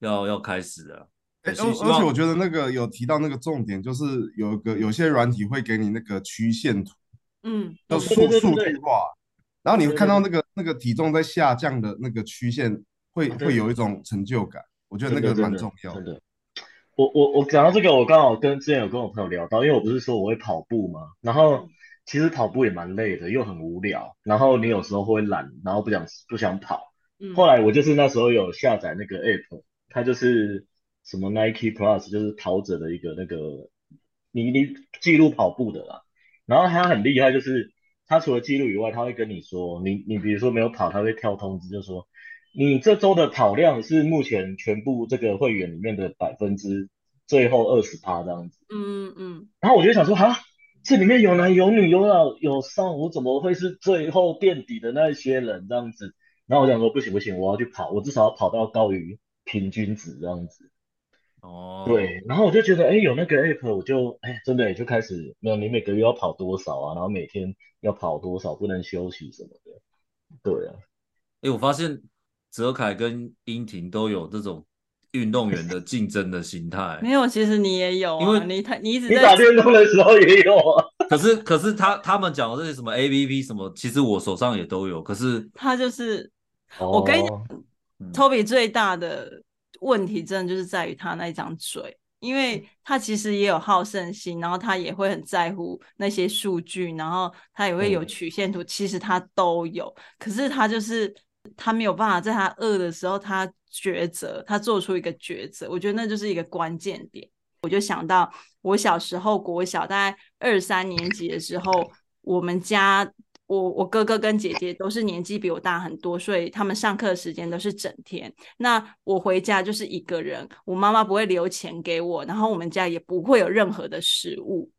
嗯、要要开始了。而而且我觉得那个有提到那个重点，就是有一个有些软体会给你那个曲线图，嗯，要数数据化，然后你会看到那个那个体重在下降的那个曲线，会会有一种成就感。我觉得那个蛮重要的。我我我讲到这个，我刚好跟之前有跟我朋友聊到，因为我不是说我会跑步嘛，然后其实跑步也蛮累的，又很无聊，然后你有时候会懒，然后不想不想跑。后来我就是那时候有下载那个 app，它就是。什么 Nike Plus 就是跑者的一个那个你你记录跑步的啦，然后它很厉害，就是它除了记录以外，它会跟你说，你你比如说没有跑，它会跳通知，就说你这周的跑量是目前全部这个会员里面的百分之最后二十趴这样子。嗯嗯。然后我就想说，哈，这里面有男有女有老有少，我怎么会是最后垫底的那些人这样子？然后我想说，不行不行，我要去跑，我至少要跑到高于平均值这样子。哦，对，然后我就觉得，哎，有那个 app，我就，哎，真的也就开始，没有，你每个月要跑多少啊？然后每天要跑多少，不能休息什么的。对啊，哎，我发现泽凯跟英婷都有这种运动员的竞争的心态。没有，其实你也有、啊，因为你他你一直在你打电动的时候也有啊。可是可是他他们讲的这些什么 APP 什么，其实我手上也都有。可是他就是，哦、我跟你讲、嗯、Toby 最大的。问题真的就是在于他那一张嘴，因为他其实也有好胜心，然后他也会很在乎那些数据，然后他也会有曲线图，其实他都有。可是他就是他没有办法在他饿的时候，他抉择，他做出一个抉择。我觉得那就是一个关键点。我就想到我小时候国小大概二三年级的时候，我们家我我哥哥跟姐姐都是年纪比我大很多，所以他们上课的时间都是整天。那我回家就是一个人，我妈妈不会留钱给我，然后我们家也不会有任何的食物。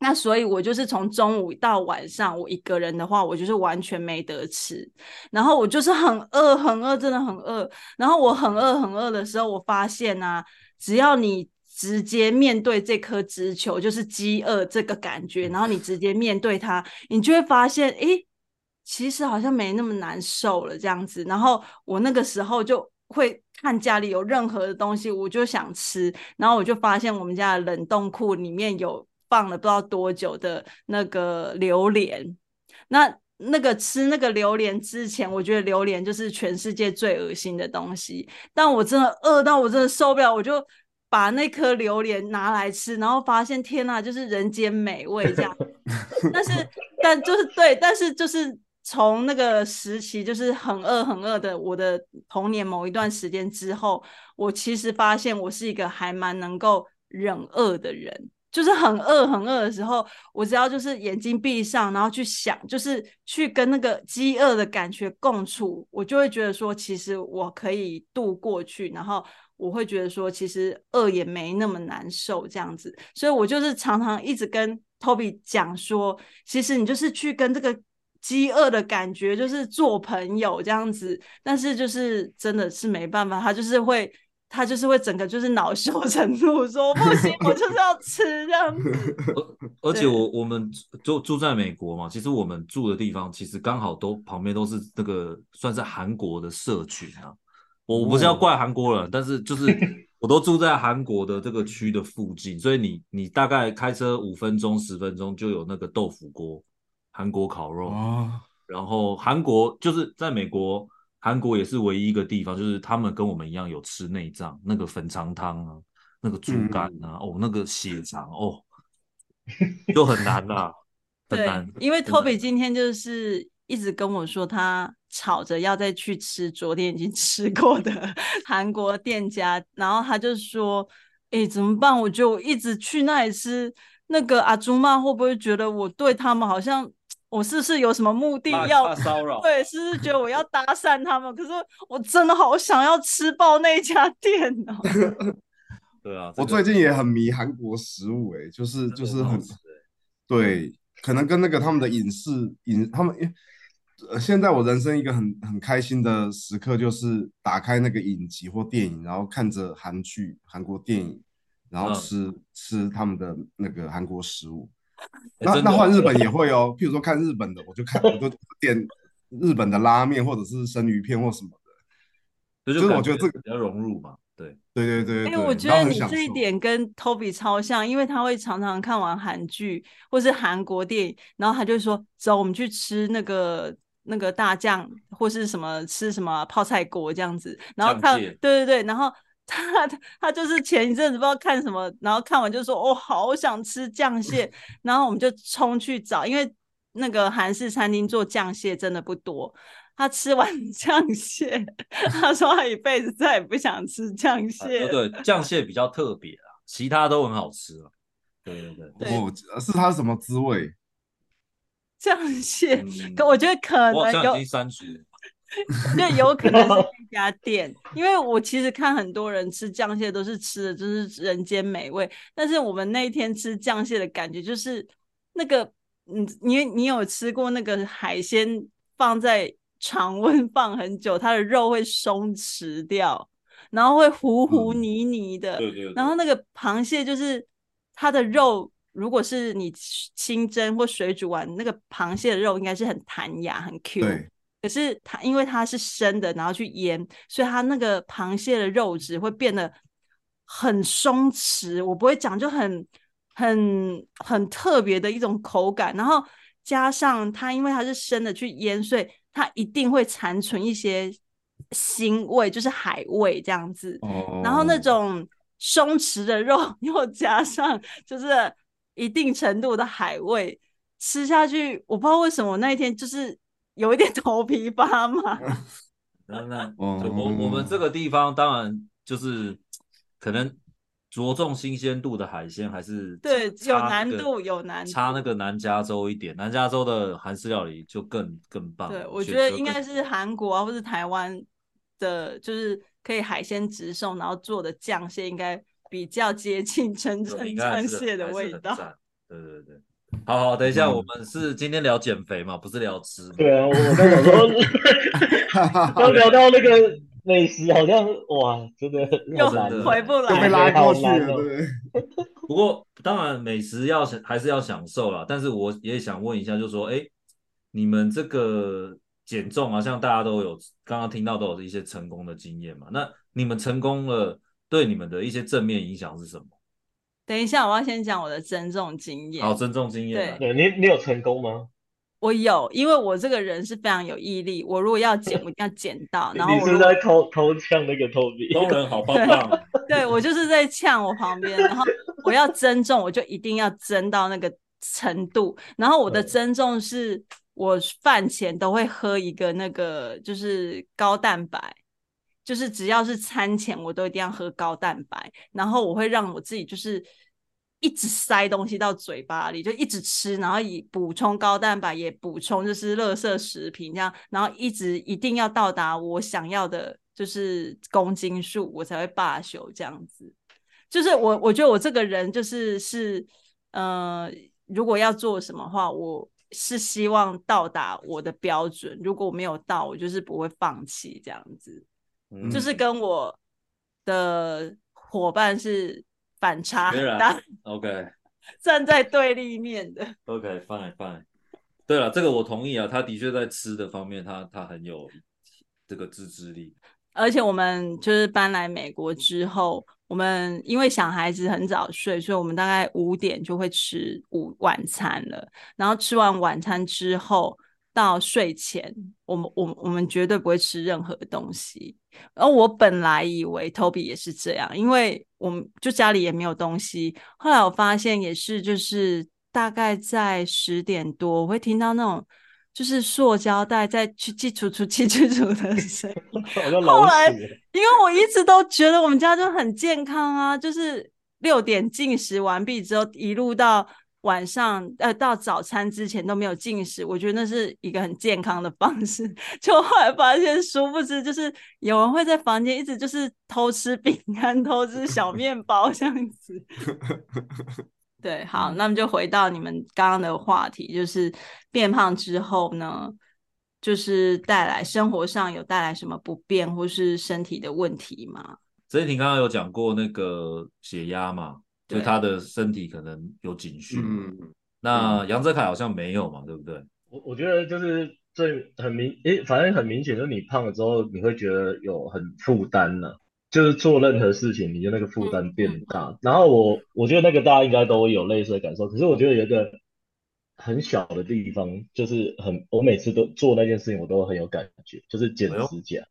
那所以，我就是从中午到晚上，我一个人的话，我就是完全没得吃。然后我就是很饿，很饿，真的很饿。然后我很饿，很饿的时候，我发现啊，只要你直接面对这颗直球，就是饥饿这个感觉，然后你直接面对它，你就会发现，诶，其实好像没那么难受了这样子。然后我那个时候就会看家里有任何的东西，我就想吃。然后我就发现我们家的冷冻库里面有。放了不知道多久的那个榴莲，那那个吃那个榴莲之前，我觉得榴莲就是全世界最恶心的东西。但我真的饿到我真的受不了，我就把那颗榴莲拿来吃，然后发现天呐，就是人间美味这样。但是，但就是对，但是就是从那个时期，就是很饿很饿的我的童年某一段时间之后，我其实发现我是一个还蛮能够忍饿的人。就是很饿很饿的时候，我只要就是眼睛闭上，然后去想，就是去跟那个饥饿的感觉共处，我就会觉得说，其实我可以度过去，然后我会觉得说，其实饿也没那么难受这样子。所以我就是常常一直跟 Toby 讲说，其实你就是去跟这个饥饿的感觉就是做朋友这样子，但是就是真的是没办法，他就是会。他就是会整个就是恼羞成怒，说不行，我就是要吃这样子。而而且我我们住住在美国嘛，其实我们住的地方其实刚好都旁边都是那个算是韩国的社群啊。我不是要怪韩国人，但是就是我都住在韩国的这个区的附近，所以你你大概开车五分钟十分钟就有那个豆腐锅、韩国烤肉，然后韩国就是在美国。韩国也是唯一一个地方，就是他们跟我们一样有吃内脏，那个粉肠汤啊，那个猪肝啊，嗯、哦，那个血肠哦，就很难啦，很难。对，因为 Toby 今天就是一直跟我说，他吵着要再去吃昨天已经 吃过的韩国店家，然后他就说：“哎、欸，怎么办？我就一直去那里吃，那个阿朱妈会不会觉得我对他们好像？”我是不是有什么目的要骚扰？对，是不是觉得我要 搭讪他们？可是我真的好想要吃爆那家店哦。对啊，我最近也很迷韩国食物，哎，就是就是很对，可能跟那个他们的影视影，他们呃，现在我人生一个很很开心的时刻，就是打开那个影集或电影，然后看着韩剧、韩国电影，然后吃、嗯、吃他们的那个韩国食物。那那换日本 也会哦，譬如说看日本的，我就看我就点日本的拉面或者是生鱼片或什么的，就是我觉得这个比较融入嘛。对对对对，因为我觉得你这一点跟 Toby 超像，因为他会常常看完韩剧或是韩国电影，然后他就说走，我们去吃那个那个大酱或是什么吃什么泡菜锅这样子，然后看对对对，然后。他他就是前一阵子不知道看什么，然后看完就说：“我、哦、好想吃酱蟹。”然后我们就冲去找，因为那个韩式餐厅做酱蟹真的不多。他吃完 酱蟹，他说他一辈子再也不想吃酱蟹。啊、对，酱蟹比较特别啊，其他都很好吃啊。对对对，对哦，是它什么滋味？酱蟹，嗯、可我觉得可能有。已经删除。就有可能是 一家店，因为我其实看很多人吃酱蟹都是吃的就是人间美味，但是我们那一天吃酱蟹的感觉就是那个，嗯，你你有吃过那个海鲜放在常温放很久，它的肉会松弛掉，然后会糊糊泥泥的，对对。然后那个螃蟹就是它的肉，如果是你清蒸或水煮完，那个螃蟹的肉应该是很弹牙、很 Q。可是它因为它是生的，然后去腌，所以它那个螃蟹的肉质会变得很松弛。我不会讲，就很很很特别的一种口感。然后加上它，因为它是生的去腌，所以它一定会残存一些腥味，就是海味这样子。Oh. 然后那种松弛的肉 又加上就是一定程度的海味，吃下去我不知道为什么我那一天就是。有一点 头皮发麻。那那我我们这个地方当然就是可能着重新鲜度的海鲜，还是对有难度有难度，差那个南加州一点，南加州的韩式料理就更更棒。对，我觉得应该是韩国啊，或是台湾的，就是可以海鲜直送，然后做的酱蟹应该比较接近 真正螃蟹的味道。对对对。好好，等一下，我们是今天聊减肥嘛，不是聊吃。对啊，我刚想说，刚聊到那个美食，好像哇，真的又回不来，被拉过去了。对。不过当然，美食要享还是要享受啦。但是我也想问一下，就是说，哎，你们这个减重啊，像大家都有刚刚听到都有一些成功的经验嘛？那你们成功了，对你们的一些正面影响是什么？等一下，我要先讲我的增重经验。好，增重经验。对，你你有成功吗？我有，因为我这个人是非常有毅力。我如果要减，我一定要减到。然后你是在偷偷呛那个 Toby？工人好棒棒。对，我就是在呛我旁边，然后我要增重，我就一定要增到那个程度。然后我的增重是，我饭前都会喝一个那个，就是高蛋白。就是只要是餐前，我都一定要喝高蛋白，然后我会让我自己就是一直塞东西到嘴巴里，就一直吃，然后以补充高蛋白，也补充就是垃圾食品这样，然后一直一定要到达我想要的，就是公斤数，我才会罢休这样子。就是我我觉得我这个人就是是呃，如果要做什么话，我是希望到达我的标准，如果我没有到，我就是不会放弃这样子。就是跟我的伙伴是反差很大，OK，站在对立面的，OK，fine，fine。Okay, fine, fine. 对了，这个我同意啊，他的确在吃的方面他，他他很有这个自制力。而且我们就是搬来美国之后，我们因为小孩子很早睡，所以我们大概五点就会吃午晚餐了。然后吃完晚餐之后，到睡前，我们我我们绝对不会吃任何东西。然后我本来以为 Toby 也是这样，因为我们就家里也没有东西。后来我发现也是，就是大概在十点多，我会听到那种就是塑胶袋在去去出出去去出的声音。后来，因为我一直都觉得我们家就很健康啊，就是六点进食完毕之后，一路到。晚上呃，到早餐之前都没有进食，我觉得那是一个很健康的方式。就后来发现，殊不知就是有人会在房间一直就是偷吃饼干、偷吃小面包这样子。对，好，那么就回到你们刚刚的话题，就是变胖之后呢，就是带来生活上有带来什么不便或是身体的问题吗？所以你刚刚有讲过那个血压嘛？就他的身体可能有警讯，嗯，那杨泽凯好像没有嘛，对不对？我我觉得就是最很明，诶，反正很明显，就是你胖了之后，你会觉得有很负担了，就是做任何事情，你就那个负担变大。嗯、然后我我觉得那个大家应该都有类似的感受，可是我觉得有一个很小的地方，就是很，我每次都做那件事情，我都很有感觉，就是剪指甲，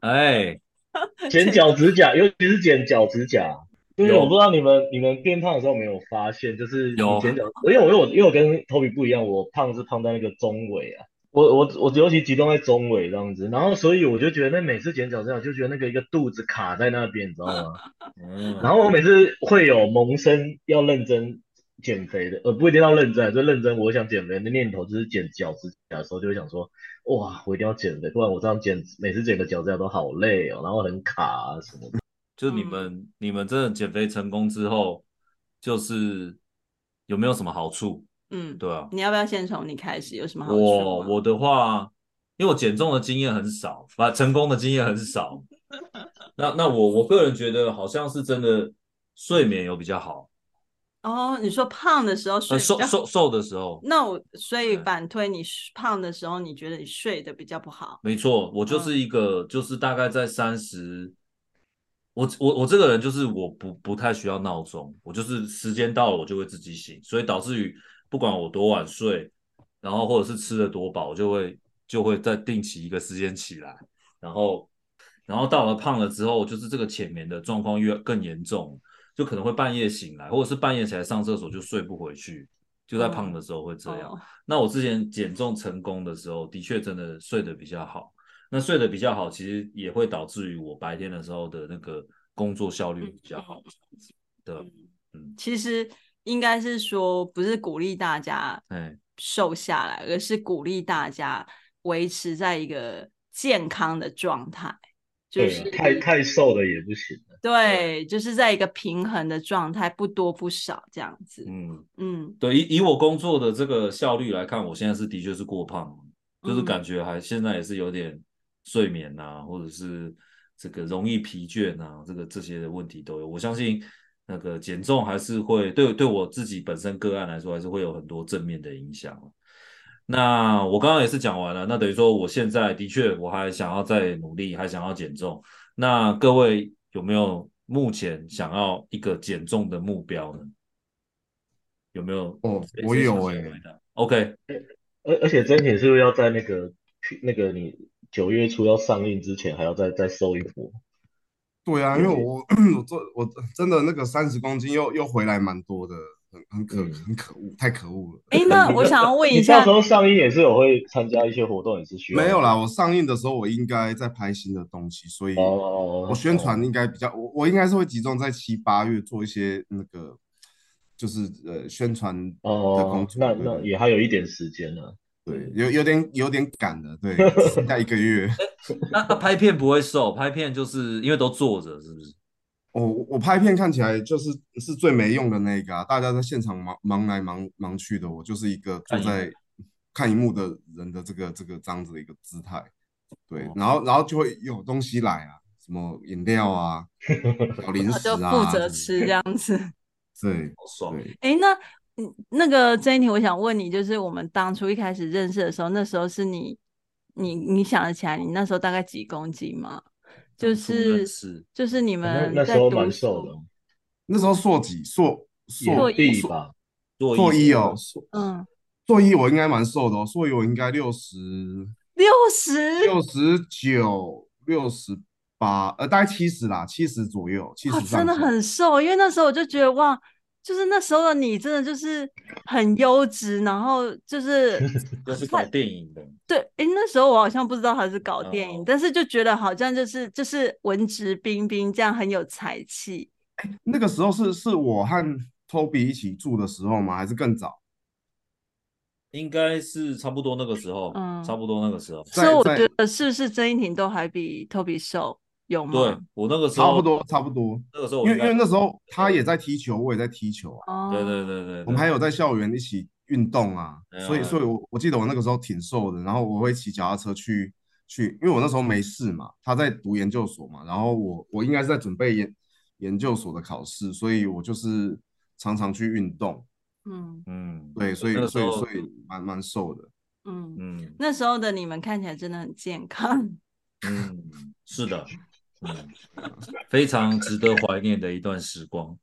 哎，剪脚指甲，尤其是剪脚指甲。因为我不知道你们你们变胖的时候有没有发现，就是有前脚，因为我因为我因为我跟 Toby 不一样，我胖是胖在那个中尾啊，我我我尤其集中在中尾这样子，然后所以我就觉得那每次剪脚这样，就觉得那个一个肚子卡在那边，你知道吗？嗯。然后我每次会有萌生要认真减肥的，呃，不一定要认真，就认真我想减肥的念头，就是剪脚趾甲的时候就会想说，哇，我一定要减肥，不然我这样剪每次剪个脚趾甲都好累哦，然后很卡啊什么的。就是你们，嗯、你们真的减肥成功之后，就是有没有什么好处？嗯，对啊。你要不要先从你开始？有什么好处？我我的话，因为我减重的经验很少，反成功的经验很少。那那我我个人觉得，好像是真的睡眠有比较好。哦，你说胖的时候睡、呃、瘦瘦瘦的时候，那我所以反推你胖的时候，你觉得你睡得比较不好？没错，我就是一个，嗯、就是大概在三十。我我我这个人就是我不不太需要闹钟，我就是时间到了我就会自己醒，所以导致于不管我多晚睡，然后或者是吃的多饱，我就会就会在定期一个时间起来，然后然后到了胖了之后，就是这个浅眠的状况越更严重，就可能会半夜醒来，或者是半夜起来上厕所就睡不回去，就在胖的时候会这样。Oh. 那我之前减重成功的时候，的确真的睡得比较好。那睡得比较好，其实也会导致于我白天的时候的那个工作效率比较好的。嗯，嗯，其实应该是说，不是鼓励大家瘦下来，而是鼓励大家维持在一个健康的状态。就是太太瘦了也不行。对，就是在一个平衡的状态，不多不少这样子。嗯嗯，对，以以我工作的这个效率来看，我现在是的确是过胖，就是感觉还现在也是有点睡眠啊，或者是这个容易疲倦啊，这个这些的问题都有。我相信那个减重还是会对对我自己本身个案来说，还是会有很多正面的影响。那我刚刚也是讲完了，那等于说我现在的确我还想要再努力，还想要减重。那各位。有没有目前想要一个减重的目标呢？有没有？哦，我有哎、欸。OK，而而且真挺是不是要在那个那个你九月初要上映之前，还要再再瘦一波？对啊，因为我我做我真的那个三十公斤又又回来蛮多的。很很可很可恶，太可恶了。哎，那我想要问一下，你到时候上映也是有会参加一些活动，也是需要？没有啦，我上映的时候我应该在拍新的东西，所以我宣传应该比较，我我应该是会集中在七八月做一些那个，就是呃宣传的工作。那那也还有一点时间呢。对，有有点有点赶的，对，剩下一个月。那拍片不会瘦，拍片就是因为都坐着，是不是？我、哦、我拍片看起来就是是最没用的那个啊！大家在现场忙忙来忙忙去的，我就是一个坐在看荧幕的人的这个这个这样子的一个姿态。对，然后然后就会有东西来啊，什么饮料啊，小零食啊，就负责吃这样子。对，好爽。哎，那那个曾英庭，我想问你，就是我们当初一开始认识的时候，那时候是你你你想得起来，你那时候大概几公斤吗？就是就是你们那时候蛮瘦的，那时候硕几硕硕一吧，硕一哦，嗯，硕一我应该蛮瘦的哦，硕一我应该六十六十六十九六十八呃，大概七十啦，七十左右，七十真的很瘦，因为那时候我就觉得哇。就是那时候的你，真的就是很优质，然后就是 就是搞电影的。对，哎，那时候我好像不知道他是搞电影，哦、但是就觉得好像就是就是文质彬彬，这样很有才气。那个时候是是我和 Toby 一起住的时候吗？还是更早？应该是差不多那个时候，嗯，差不多那个时候。所以我觉得是不是曾一婷都还比 Toby 瘦？有吗？对，我那个时候差不多，差不多。那个时候，因为因为那时候他也在踢球，我也在踢球啊。对对对对，我们还有在校园一起运动啊。所以所以，我我记得我那个时候挺瘦的。然后我会骑脚踏车去去，因为我那时候没事嘛。他在读研究所嘛，然后我我应该是在准备研研究所的考试，所以我就是常常去运动。嗯嗯，对，所以所以所以蛮蛮瘦的。嗯嗯，那时候的你们看起来真的很健康。嗯，是的。嗯，非常值得怀念的一段时光。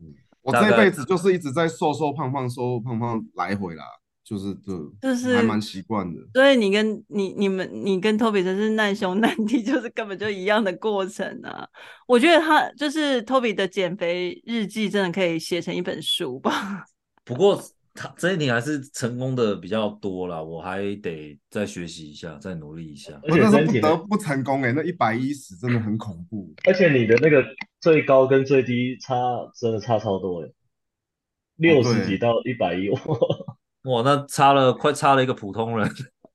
嗯，我这辈子就是一直在瘦瘦胖胖、瘦瘦胖胖来回啦，就是这就是还蛮习惯的。所以你跟你你们你跟 Toby 真是难兄难弟，就是根本就一样的过程啊。我觉得他就是 Toby 的减肥日记，真的可以写成一本书吧。不过。他这一点还是成功的比较多啦，我还得再学习一下，再努力一下。而且那是不得不成功哎、欸，那一百一十真的很恐怖。而且你的那个最高跟最低差真的差超多哎，六十几到一百一，哇，那差了快差了一个普通人。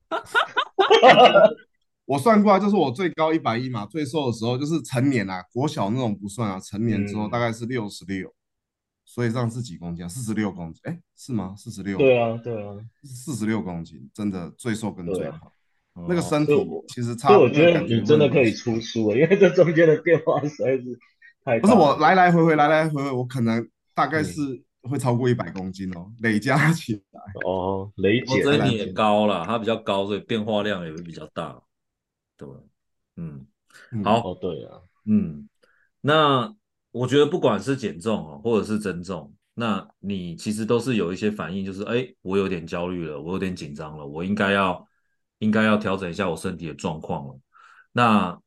我算过来就是我最高一百一嘛，最瘦的时候就是成年啊，国小那种不算啊，成年之后大概是六十六。所以让自己几公斤啊？四十六公斤？哎，是吗？四十六？对啊，对啊，四十六公斤，真的最瘦跟最好。那个身体其实差。所以我觉得你真的可以出书啊，因为这中间的变化实在是太……不是我来来回回来来回回，我可能大概是会超过一百公斤哦，累加起来。哦，累减。我这你也高了，它比较高，所以变化量也会比较大。对，嗯，好。哦，对啊，嗯，那。我觉得不管是减重哦，或者是增重，那你其实都是有一些反应，就是哎，我有点焦虑了，我有点紧张了，我应该要应该要调整一下我身体的状况了。那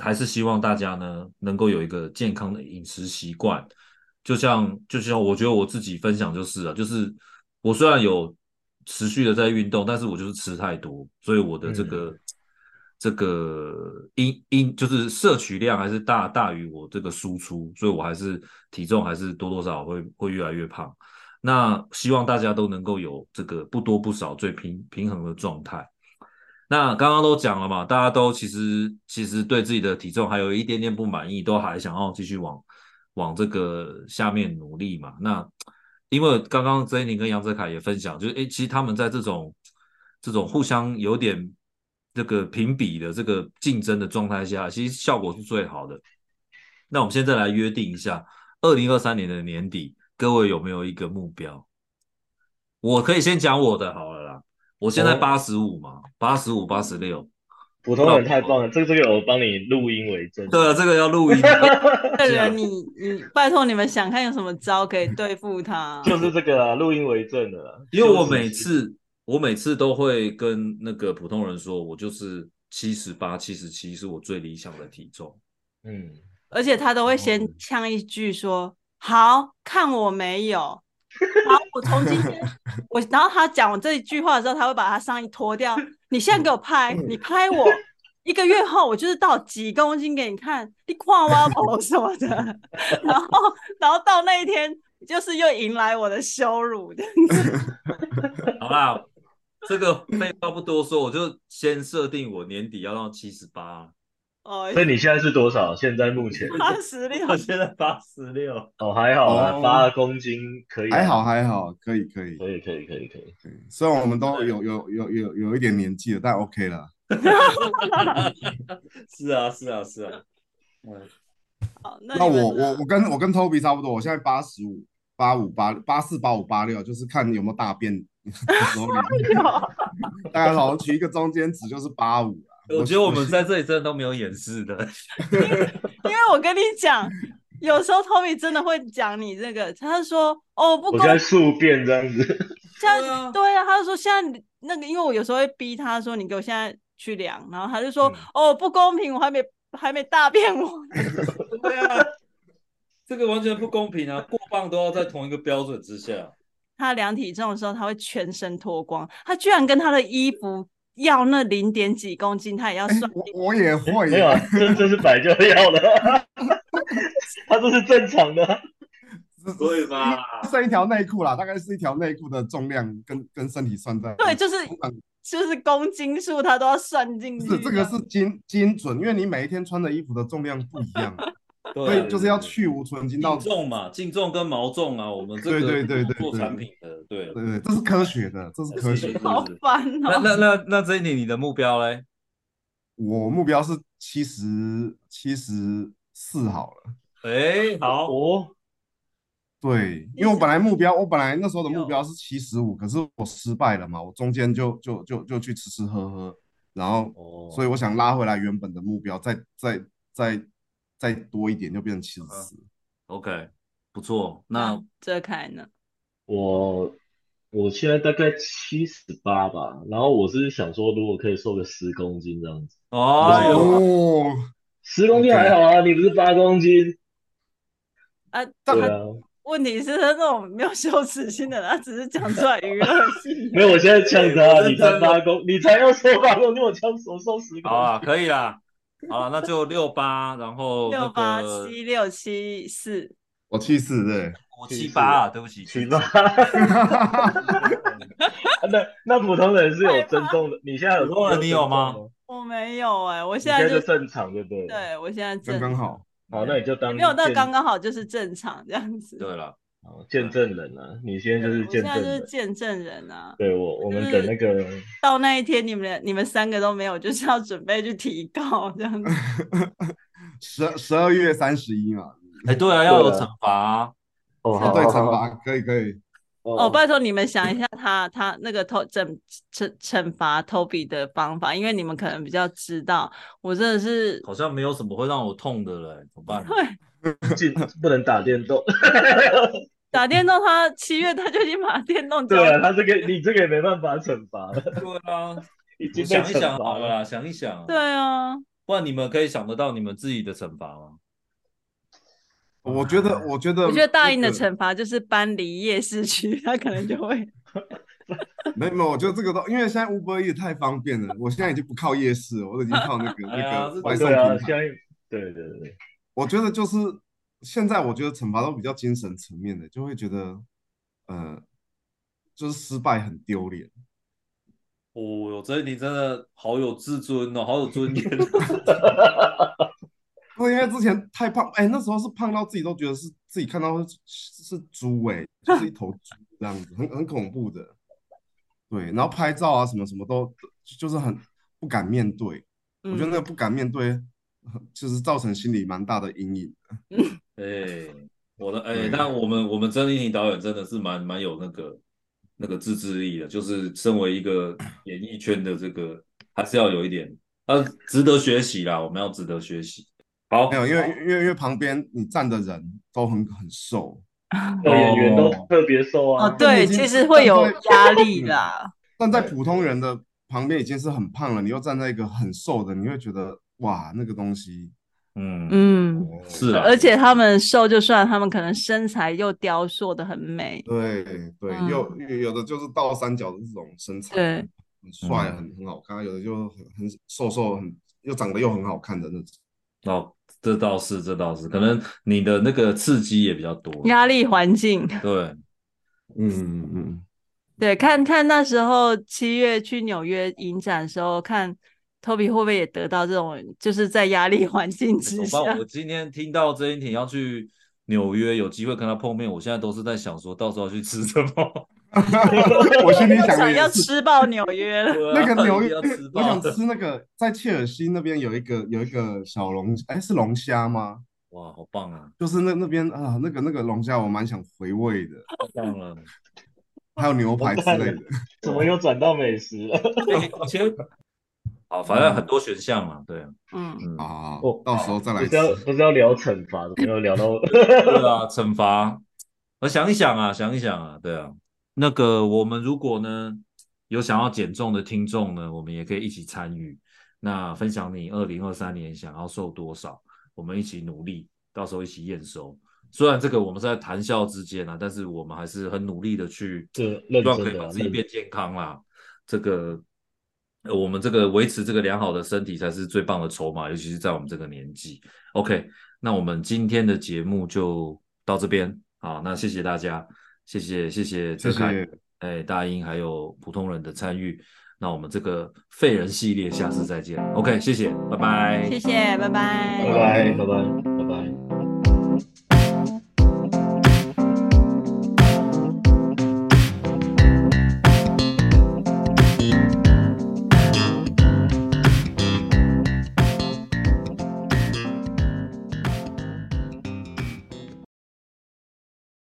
还是希望大家呢能够有一个健康的饮食习惯，就像就像我觉得我自己分享就是啊，就是我虽然有持续的在运动，但是我就是吃太多，所以我的这个。这个因因就是摄取量还是大大于我这个输出，所以我还是体重还是多多少少会会越来越胖。那希望大家都能够有这个不多不少最平平衡的状态。那刚刚都讲了嘛，大家都其实其实对自己的体重还有一点点不满意，都还想要继续往往这个下面努力嘛。那因为刚刚曾英庭跟杨泽凯也分享，就是诶，其实他们在这种这种互相有点这个评比的这个竞争的状态下，其实效果是最好的。那我们现在来约定一下，二零二三年的年底，各位有没有一个目标？我可以先讲我的好了啦。我现在八十五嘛，八十五、八十六，普通人太棒了。这个这个我帮你录音为证。对啊，这个要录音。这人你你拜托你们想看有什么招可以对付他？就是这个啊，录音为证的。因为我每次我每次都会跟那个普通人说，我就是七十八、七十七是我最理想的体重。嗯，而且他都会先呛一句说：“好，看我没有。”然后我从今天，我然后他讲我这一句话的时候，他会把他上衣脱掉。你现在给我拍，你拍我，一个月后我就是到几公斤给你看，你跨挖跑 什么的。然后，然后到那一天，就是又迎来我的羞辱。好吧，这个废话不多说，我就先设定我年底要到七十八。哦，所以你现在是多少？现在目前八十六，我现在八十六。哦，还好啊，八公斤可以，还好还好，可以可以可以可以可以可以。虽然我们都有有有有有一点年纪了，但 OK 了。是啊是啊是啊。嗯好，那我我我跟我跟 Toby 差不多，我现在八十五八五八八四八五八六，就是看有没有大便。大家好，取一个中间值就是八五。我觉得我们在这里真的都没有掩饰的，因为我跟你讲，有时候 Tommy 真的会讲你这个，他说哦不公平，我在数变这样子，这样对啊，他就说现在那个，因为我有时候会逼他说你给我现在去量，然后他就说、嗯、哦不公平，我还没还没大便我，对啊，这个完全不公平啊，过磅都要在同一个标准之下。他量体重的时候，他会全身脱光，他居然跟他的衣服。要那零点几公斤，他也要算。欸、我，我也会，没有、啊，这这是摆就要的，他这是正常的，对吧？剩一条内裤啦，大概是一条内裤的重量跟跟身体算在。对，就是就是公斤数，他都要算进去。是这个是精精准，因为你每一天穿的衣服的重量不一样。所以就是要去无存精到重嘛，净重跟毛重啊，我们这个对对对对做产品的，对对对，这是科学的，这是科学的。好烦哦。那那那那这一年你的目标嘞？我目标是七十七十四好了。哎，好哦。对，因为我本来目标，我本来那时候的目标是七十五，可是我失败了嘛，我中间就就就就去吃吃喝喝，然后所以我想拉回来原本的目标，再再再。再多一点就变成七十四，OK，不错。那泽凯呢？我我现在大概七十八吧，然后我是想说，如果可以瘦个十公斤这样子。哦，十公斤还好啊，你不是八公斤？啊，对啊。问题是他这种没有羞耻心的，他只是讲出来娱乐性。没有，我现在呛他，你才八公，你才要瘦八公斤，我呛我瘦十公斤。好啊，可以啦。好了，那就六八，然后六八七六七四，我七四对，我七八啊，对不起，七八。那那普通人是有增重的，你现在有重了，你有吗？我没有哎，我现在就正常，对不对？对，我现在正刚刚好。好，那你就当没有到刚刚好，就是正常这样子。对了。见证人啊，你现在就是见证人，就是见证人啊。对我，我们等那个到那一天，你们你们三个都没有，就是要准备去提告这样子。十十二月三十一嘛，哎，对啊，要有惩罚哦，对，惩罚可以可以。哦，拜托你们想一下，他他那个偷惩惩惩罚 Toby 的方法，因为你们可能比较知道，我真的是好像没有什么会让我痛的了，怎么办？对，不能打电动。打电动，他七月他就已经把电动。对了，他这个你这个也没办法惩罚了。对啊，已经想一想好了啦，想一想。对啊，不然你们可以想得到你们自己的惩罚吗？我觉得，我觉得，我觉得大英的惩罚就是搬离夜市区，他可能就会。没有没有，我觉得这个都因为现在 Uber 也太方便了，我现在已经不靠夜市了，我已经靠那个那个外送平台。对对对，我觉得就是现在，我觉得惩罚都比较精神层面的，就会觉得呃，就是失败很丢脸。哦哟，这你真的好有自尊哦，好有尊严。不因为之前太胖，哎，那时候是胖到自己都觉得是自己看到是是猪哎，就是一头猪这样子，很很恐怖的。对，然后拍照啊什么什么都就是很不敢面对。嗯、我觉得那个不敢面对，就是造成心理蛮大的阴影的。哎，我的哎，那我们我们曾英庭导演真的是蛮蛮有那个那个自制力的，就是身为一个 演艺圈的这个，还是要有一点，呃，值得学习啦，我们要值得学习。好，没有，因为因为因为旁边你站的人都很很瘦，演员都特别瘦啊。哦，对，其实会有压力啦。站在普通人的旁边已经是很胖了，你又站在一个很瘦的，你会觉得哇，那个东西，嗯嗯，是啊。而且他们瘦就算，他们可能身材又雕塑的很美。对对，又有的就是倒三角的这种身材，对，很帅，很很好看。有的就很很瘦瘦，很又长得又很好看的那种。哦。这倒是，这倒是，可能你的那个刺激也比较多，压力环境。对，嗯嗯嗯，对，看看那时候七月去纽约影展的时候，看 Toby 会不会也得到这种，就是在压力环境之下。我今天听到曾英庭要去纽约，有机会跟他碰面，我现在都是在想说，到时候去吃什么。我心里想，想要吃爆纽约了。那个纽约，我想吃那个在切尔西那边有一个有一个小龙，哎，是龙虾吗？哇，好棒啊！就是那那边啊，那个那个龙虾我蛮想回味的。太棒了，还有牛排之类的。怎么又转到美食了？以前好，反正很多选项嘛，对。嗯嗯啊，到时候再来。不是要不是要聊惩罚，怎么又聊到？对啊，惩罚。我想一想啊，想一想啊，对啊。那个，我们如果呢有想要减重的听众呢，我们也可以一起参与。那分享你二零二三年想要瘦多少，我们一起努力，到时候一起验收。虽然这个我们是在谈笑之间啊，但是我们还是很努力的去，希望可以把自己变健康啦。这个，我们这个维持这个良好的身体才是最棒的筹码，尤其是在我们这个年纪。OK，那我们今天的节目就到这边，好，那谢谢大家。谢谢谢谢哲凯，哎，大英还有普通人的参与，那我们这个废人系列下次再见，OK，谢谢，拜拜，谢谢，拜拜，拜拜，拜拜，拜拜。